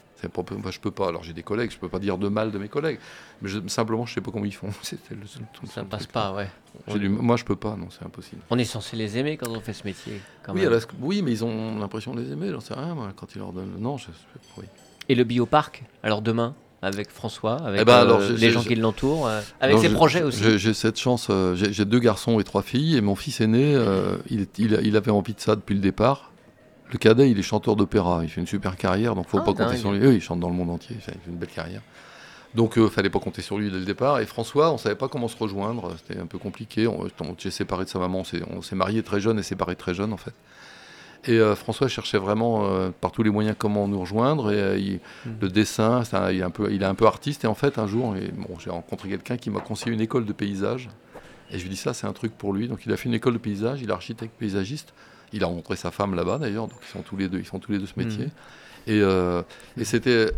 je peux pas. Alors j'ai des collègues, je peux pas dire de mal de mes collègues, mais je- simplement, je sais pas comment ils font. Le seul- tout Ça passe pas, ouais. Du- moi, je peux pas. Non, c'est impossible. On est censé les aimer quand on fait ce métier. Quand Oui, même. à la- oui, mais ils ont l'impression de les aimer, j'en sais rien, moi, quand ils leur donnent. Non, je. oui. Et le bioparc, alors demain, avec François, avec Eh ben, euh, alors, les gens qui l'entourent, euh, avec Non, ses je- projets aussi. J'ai cette chance, euh, j'ai deux garçons et trois filles, et mon fils aîné, il, il avait envie de ça depuis le départ. Le cadet, il est chanteur d'opéra, il fait une super carrière, donc faut Ah, pas compter sur lui. Oui, il chante dans le monde entier, il fait une belle carrière. Donc euh, fallait pas compter sur lui dès le départ. Et François, on savait pas comment se rejoindre, c'était un peu compliqué. On, on s'est séparé de sa maman, on s'est- marié très jeune et séparé très jeune en fait. Et euh, François cherchait vraiment euh, par tous les moyens comment nous rejoindre. Et euh, il- Mhm. le dessin, il, est un peu, il est un peu artiste. Et en fait, un jour, et, bon, j'ai rencontré quelqu'un qui m'a conseillé une école de paysage. Et je lui dit, ça, c'est un truc pour lui. Donc il a fait une école de paysage, il est architecte paysagiste. Il a rencontré sa femme là-bas d'ailleurs, donc ils sont tous les deux, ils font tous les deux ce métier. Mhm. Et, euh, et c'était,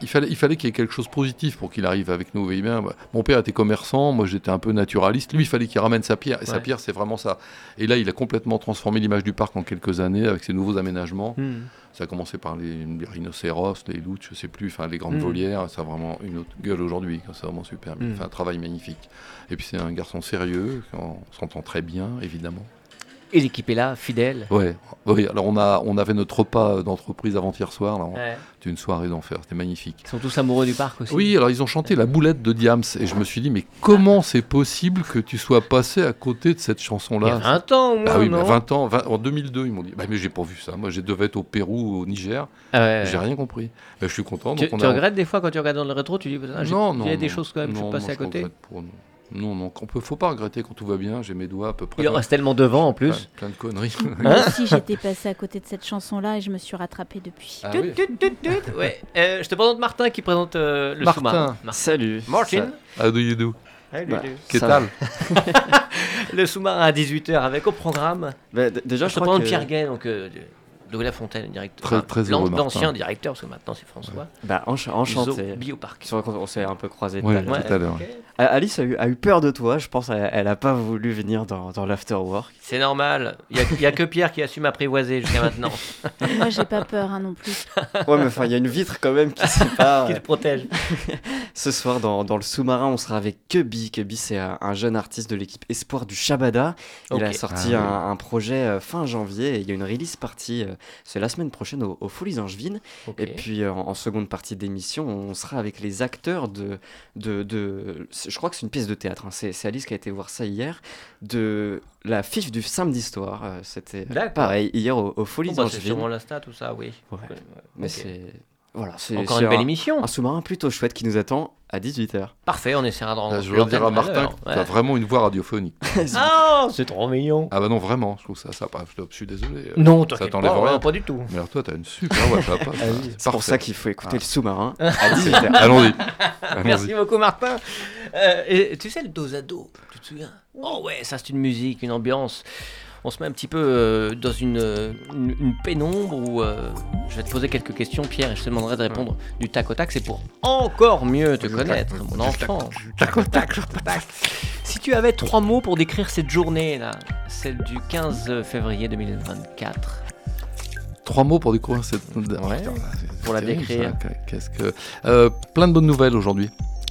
il fallait, il fallait qu'il y ait quelque chose de positif pour qu'il arrive avec nous. Vous voyez bien, mon père était commerçant, moi j'étais un peu naturaliste. Lui, il fallait qu'il ramène sa pierre. Et sa pierre, c'est vraiment ça. Et là, il a complètement transformé l'image du parc en quelques années avec ses nouveaux aménagements. Hmm. Ça a commencé par les, les rhinocéros, les loutres, je sais plus, enfin les grandes Mhm. volières. Ça a vraiment une autre gueule aujourd'hui. C'est vraiment super. Il fait un travail magnifique. Et puis c'est un garçon sérieux, on s'entend très bien, évidemment. Et l'équipe est là, fidèle. Ouais, oui. Alors on a, on avait notre repas d'entreprise avant-hier soir. là, on- Ouais. C'était une soirée d'enfer. C'était magnifique. Ils sont tous amoureux du parc aussi. Oui, alors ils ont chanté la boulette de Diams et je me suis dit mais comment c'est possible que tu sois passé à côté de cette chanson Il y a là 20 ans, moi, Ah oui, non mais 20 ans, 20 en 2002 ils m'ont dit bah mais j'ai pas vu ça. Moi j'ai devais être au Pérou, au Niger, Ah ouais, j'ai rien compris. Mais je suis content. Tu, on tu a- regrettes des fois quand tu regardes dans le rétro, tu dis j'ai- Non, il non. y a des non. choses quand même, je suis Non, passé à côté. pas, non. Non, on peut, faut pas regretter quand tout va bien. J'ai mes doigts à peu près. Il en reste tellement devant en plus. plein de conneries. Moi aussi, j'étais passée à côté de cette chanson-là et je me suis rattrapée depuis. Ah oui. Ouais. Euh, je te présente Martin qui présente euh, le Martin. sous-marin. Salut. Martin. How do you do? Salut, Bah. Qu'est-ce Le sous-marin à 18h avec au programme. Bah, d- déjà, je je te présente que... Pierre Gay, donc euh, de Louis Lafontaine, directeur. Très- très heureux, Martin. L'ancien directeur, parce que maintenant c'est François. Bah, ench- du enchanté. Zoo Bioparc. On s'est un peu croisés tout Ouais. à l'heure. tout à l'heure. ok. A- Alice a eu, a eu peur de toi, je pense. Elle, elle a pas voulu venir dans, dans l'afterwork. C'est normal. Il n'y a, que Pierre qui assume apprivoiser jusqu'à maintenant, Moi, j'ai pas peur hein, non plus. Ouais, mais enfin, il y a une vitre quand même qui pas. qui te protège. Ce soir, dans, dans le sous-marin, on sera avec Cubby. Cubby, c'est un, un jeune artiste de l'équipe Espoir du Shabada. Il a sorti Ah oui. un, un projet euh, fin janvier et il y a une release partie, euh, c'est la semaine prochaine au, au Folies Angevines. Et puis euh, en, en seconde partie d'émission, on sera avec les acteurs de, de, de- c'est- je crois que c'est une pièce de théâtre. hein. C'est, Alice qui a été voir ça hier, de la fif du samedi soir. Euh, C'était pareil hier au, au Folies Bon, bah, c'est Angevines. sûrement l'insta, tout ça, oui. Ouais. Ouais, Mais c'est voilà, c'est Encore une belle un- émission. Un sous-marin plutôt chouette qui nous attend à 18h. Parfait, on essaiera de rendre. Là, je veux dire à Martin tu as vraiment une voix radiophonique. Ah, c'est trop mignon. Ah bah non, vraiment, je trouve ça sympa. Je, je suis désolé. euh, Non, ça t'inquiète t'enlève pas, rien. non, pas du tout. Mais alors toi, t'as une super voix, ça. Ah oui, C'est pour ça qu'il faut écouter Ah. le sous-marin à 18h. Allons-y. Allons-y. Merci beaucoup, Martin. Euh, et, tu sais, le dos à dos, tu te souviens? Oh ouais, ça c'est une musique, une ambiance. On se met un petit peu euh, dans une, une, une pénombre où euh, je vais te poser quelques questions, Pierre, et je te demanderai de répondre du tac au tac. C'est pour encore mieux te connaître, mon enfant. Tac au tac, tac au tac. Si tu avais trois mots pour décrire cette journée-là, celle du 15 février 2024, Trois mots pour découvrir cette. Ouais, Putain, pour la terrible, décrire. ça. Qu'est-ce que. Euh, plein de bonnes nouvelles aujourd'hui.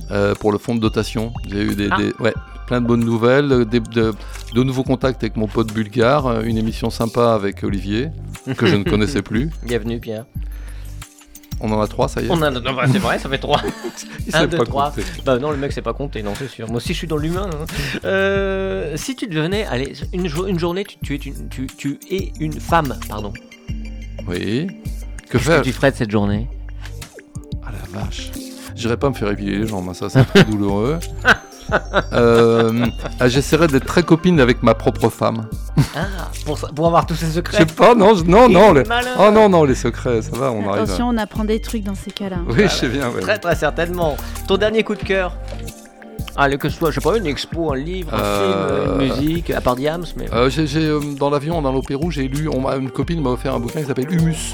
euh, pour le fonds de dotation. J'ai eu des, Ah. des- ouais, plein de bonnes nouvelles, des- de, de nouveaux contacts avec mon pote bulgare, euh, une émission sympa avec Olivier, que je ne connaissais plus. bienvenue, Pierre. On en a trois, ça y est. On a... non, bah, c'est vrai, ça fait trois. Il un, deux, pas trois. compter. Bah non, le mec c'est pas compté, non, c'est sûr. Moi aussi je suis dans l'humain. hein. Euh, si tu devenais, allez, une, jo- une journée, tu, tu es une, tu, tu es une femme, pardon. Oui. Que Qu'est-ce que faire tu ferais de cette journée? Ah la vache. J'irai pas me faire épiler les jambes, hein, ça c'est très douloureux. Euh, ah, J'essaierai d'être très copine avec ma propre femme. Ah, pour, ça- pour avoir tous ces Je secrets. sais pas, non, je- non, non. les-. Oh non, non, les secrets, ça va, on arrive. Attention, on apprend des trucs dans ces cas-là. Oui, je sais bien. ouais. Très très certainement. Ton dernier coup de cœur Allez, que ce soit, je sais pas, une expo, un livre, un Euh, film, une musique, à part Diams, mais. Euh, euh, dans l'avion, dans l'opéro, j'ai lu, on une copine m'a offert un bouquin qui s'appelle Humus.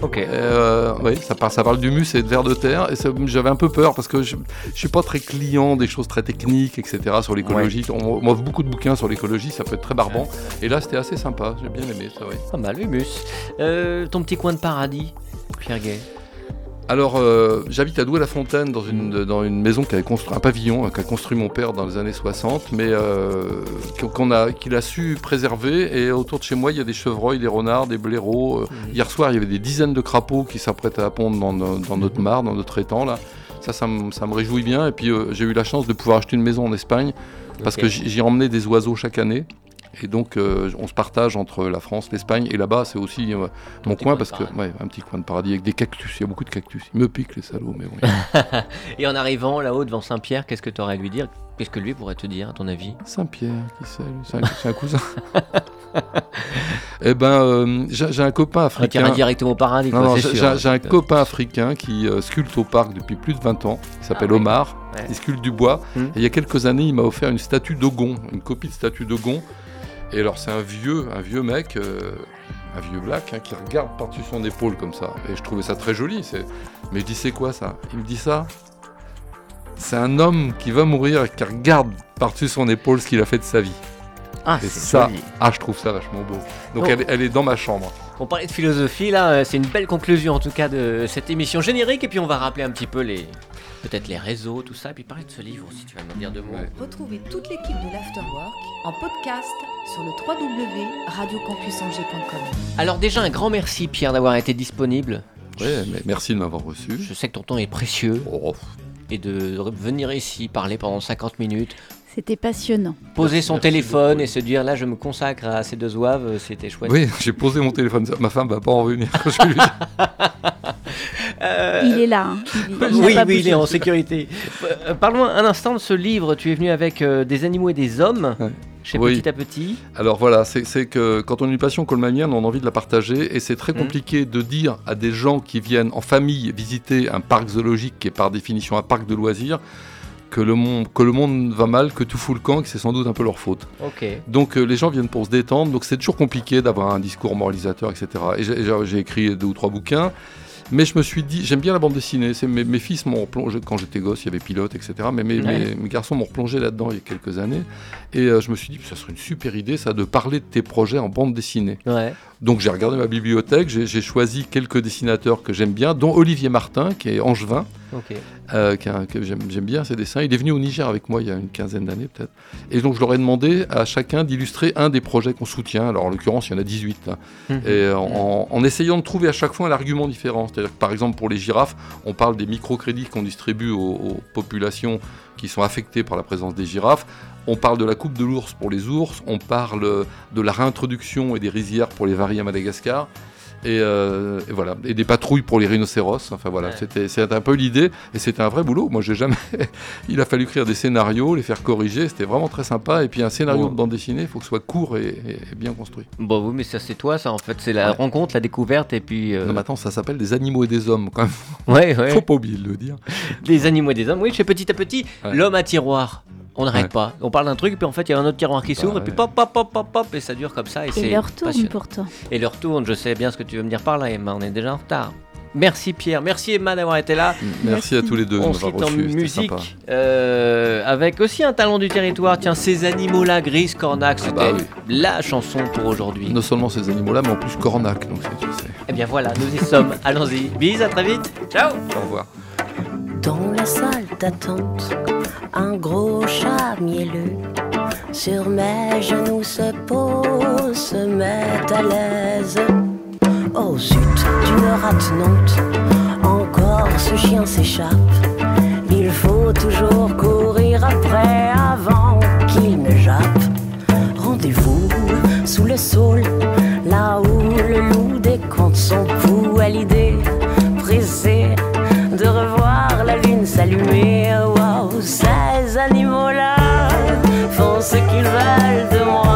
ok. Euh, oui, ça, parle, ça parle d'humus et de vers de terre. Et j'avais un peu peur parce que je, je suis pas très client des choses très techniques, etc. sur l'écologie. On m'offre beaucoup de bouquins sur l'écologie, ça peut être très barbant. Et là, c'était assez sympa. J'ai bien aimé ça, oui. Pas mal, Humus. Euh, ton petit coin de paradis, Pierre Gay. Alors, euh, j'habite à Douai-la-Fontaine dans une, dans une maison qui avait construit un pavillon euh, qu'a construit mon père dans les années 60, mais euh, qu'on a, qu'il a su préserver. Et autour de chez moi, il y a des chevreuils, des renards, des blaireaux. Euh, Hier soir, il y avait des dizaines de crapauds qui s'apprêtaient à pondre dans, no- dans notre mare, dans notre étang là. Ça, ça, me- ça me réjouit bien. Et puis, euh, j'ai eu la chance de pouvoir acheter une maison en Espagne parce que j'y j'y emmenais des oiseaux chaque année. Et donc, euh, on se partage entre la France, l'Espagne, et là-bas, c'est aussi euh, mon coin parce que, ouais, un petit coin de paradis avec des cactus. Il y a beaucoup de cactus. Ils me piquent les salauds, mais oui. Et en arrivant là-haut devant Saint-Pierre, qu'est-ce que tu aurais à lui dire? Qu'est-ce que lui pourrait te dire, à ton avis? Saint-Pierre, qui c'est C'est un, cousin. eh ben, euh, j'ai un copain africain. directement au paradis, c'est j'ai un copain africain qui euh, sculpte au parc depuis plus de 20 ans. Il s'appelle Ah oui. Omar. Ouais. Il sculpte du bois. Hmm. Et il y a quelques années, il m'a offert une statue d'Ogon, une copie de statue d'Ogon. Et alors, c'est un vieux, un vieux mec, euh, un vieux black, hein, qui regarde par-dessus son épaule comme ça. Et je trouvais ça très joli. Mais je dis, c'est quoi ça? Il me dit ça? C'est un homme qui va mourir et qui regarde par-dessus son épaule ce qu'il a fait de sa vie. Ah, c'est ça, joli. ah, je trouve ça vachement beau. Donc, elle, elle est dans ma chambre. On parlait de philosophie là, euh, c'est une belle conclusion en tout cas de cette émission générique et puis on va rappeler un petit peu les peut-être les réseaux, tout ça, et puis parler de ce livre si tu vas me dire deux mots. Ouais. Retrouvez toute l'équipe de l'Afterwork en podcast sur le www.radiocampusangers.com. Alors déjà un grand merci Pierre d'avoir été disponible. Ouais, mais merci de m'avoir reçu. Je sais que ton temps est précieux Oh, et de venir ici parler pendant 50 minutes, C'était passionnant. poser son Merci téléphone beaucoup. et se dire là je me consacre à ces deux oeuvres, euh, c'était chouette. Oui, j'ai posé mon téléphone. Ma femme va pas en revenir. Euh, Il est là. hein. Il- oui, oui, il est en sécurité. Euh, Parlons un instant de ce livre. Tu es venu avec euh, des animaux et des hommes, Ouais. chez Oui. Petit à Petit. Alors voilà, c'est que quand on a une passion comme la mienne, on a envie de la partager et c'est très Mhm. compliqué de dire à des gens qui viennent en famille visiter un parc zoologique qui est par définition un parc de loisirs que le monde, que le monde va mal, que tout fout le camp, que c'est sans doute un peu leur faute. Ok. Donc euh, les gens viennent pour se détendre, donc c'est toujours compliqué d'avoir un discours moralisateur, etc. Et j'ai écrit deux ou trois bouquins. Mais je me suis dit, j'aime bien la bande dessinée. C'est mes, mes fils m'ont replongé quand j'étais gosse, il y avait pilote, etc. Mais mes, Ouais. mes- mes garçons m'ont replongé là-dedans il y a quelques années. Et euh, je me suis dit, ça serait une super idée, ça, de parler de tes projets en bande dessinée. Ouais. Donc j'ai regardé ma bibliothèque, j'ai choisi quelques dessinateurs que j'aime bien, dont Olivier Martin, qui est angevin, Ok. euh, que j'aime bien ses dessins. Il est venu au Niger avec moi il y a une quinzaine d'années peut-être. Et donc je leur ai demandé à chacun d'illustrer un des projets qu'on soutient. Alors en l'occurrence, il y en a 18. hein. Mhm. Et en, en essayant de trouver à chaque fois un argument différent. C'est-à-dire que par exemple pour les girafes, on parle des microcrédits qu'on distribue aux, aux populations qui sont affectées par la présence des girafes. On parle de la coupe de l'ours pour les ours. On parle de la réintroduction et des rizières pour les varis à Madagascar. Et, euh, et voilà, et des patrouilles pour les rhinocéros. Enfin voilà, Ouais. c'était c'était un peu l'idée, et c'était un vrai boulot. Moi, j'ai jamais. Il a fallu écrire des scénarios, les faire corriger. C'était vraiment très sympa. Et puis un scénario Bon. de bande dessinée, il faut que ce soit court et, et bien construit. Bon, oui, mais ça, c'est toi, ça, en fait. C'est la Ouais. rencontre, la découverte, et puis. euh, Non, mais attends, ça s'appelle des animaux et des hommes quand même. Ouais, ouais. Faut pas oublier de le dire. Des animaux et des hommes. Oui, je fais petit à petit. L'homme à tiroir. On n'arrête Ouais. pas. On parle d'un truc, puis en fait, il y a un autre tiroir qui Bah s'ouvre, et puis pop, pop, pop, pop, pop, et ça dure comme ça. Et, Et c'est leur tourne pourtant. Et leur tourne, je sais bien ce que tu veux me dire par là, Emma. On est déjà en retard. Merci Pierre, merci Emma d'avoir été là. Merci à tous les deux de On se quitte en musique euh, avec aussi un talent du territoire. Tiens, ces animaux-là, Grise Cornac, c'était bah oui. la chanson pour aujourd'hui. Non seulement ces animaux-là, mais en plus Cornac. Donc c'est- tu sais. Et bien voilà, nous y sommes. Allons-y. Bis, à très vite. Ciao. Au revoir. Dans la salle d'attente, un gros chat mielleux sur mes genoux se pose, se met à l'aise. Oh zut, d'une rate encore ce chien s'échappe. Il faut toujours courir après avant qu'il ne jappe. Rendez-vous sous le saule, là où le loup des contes sont fous à l'idée, font ce qu'ils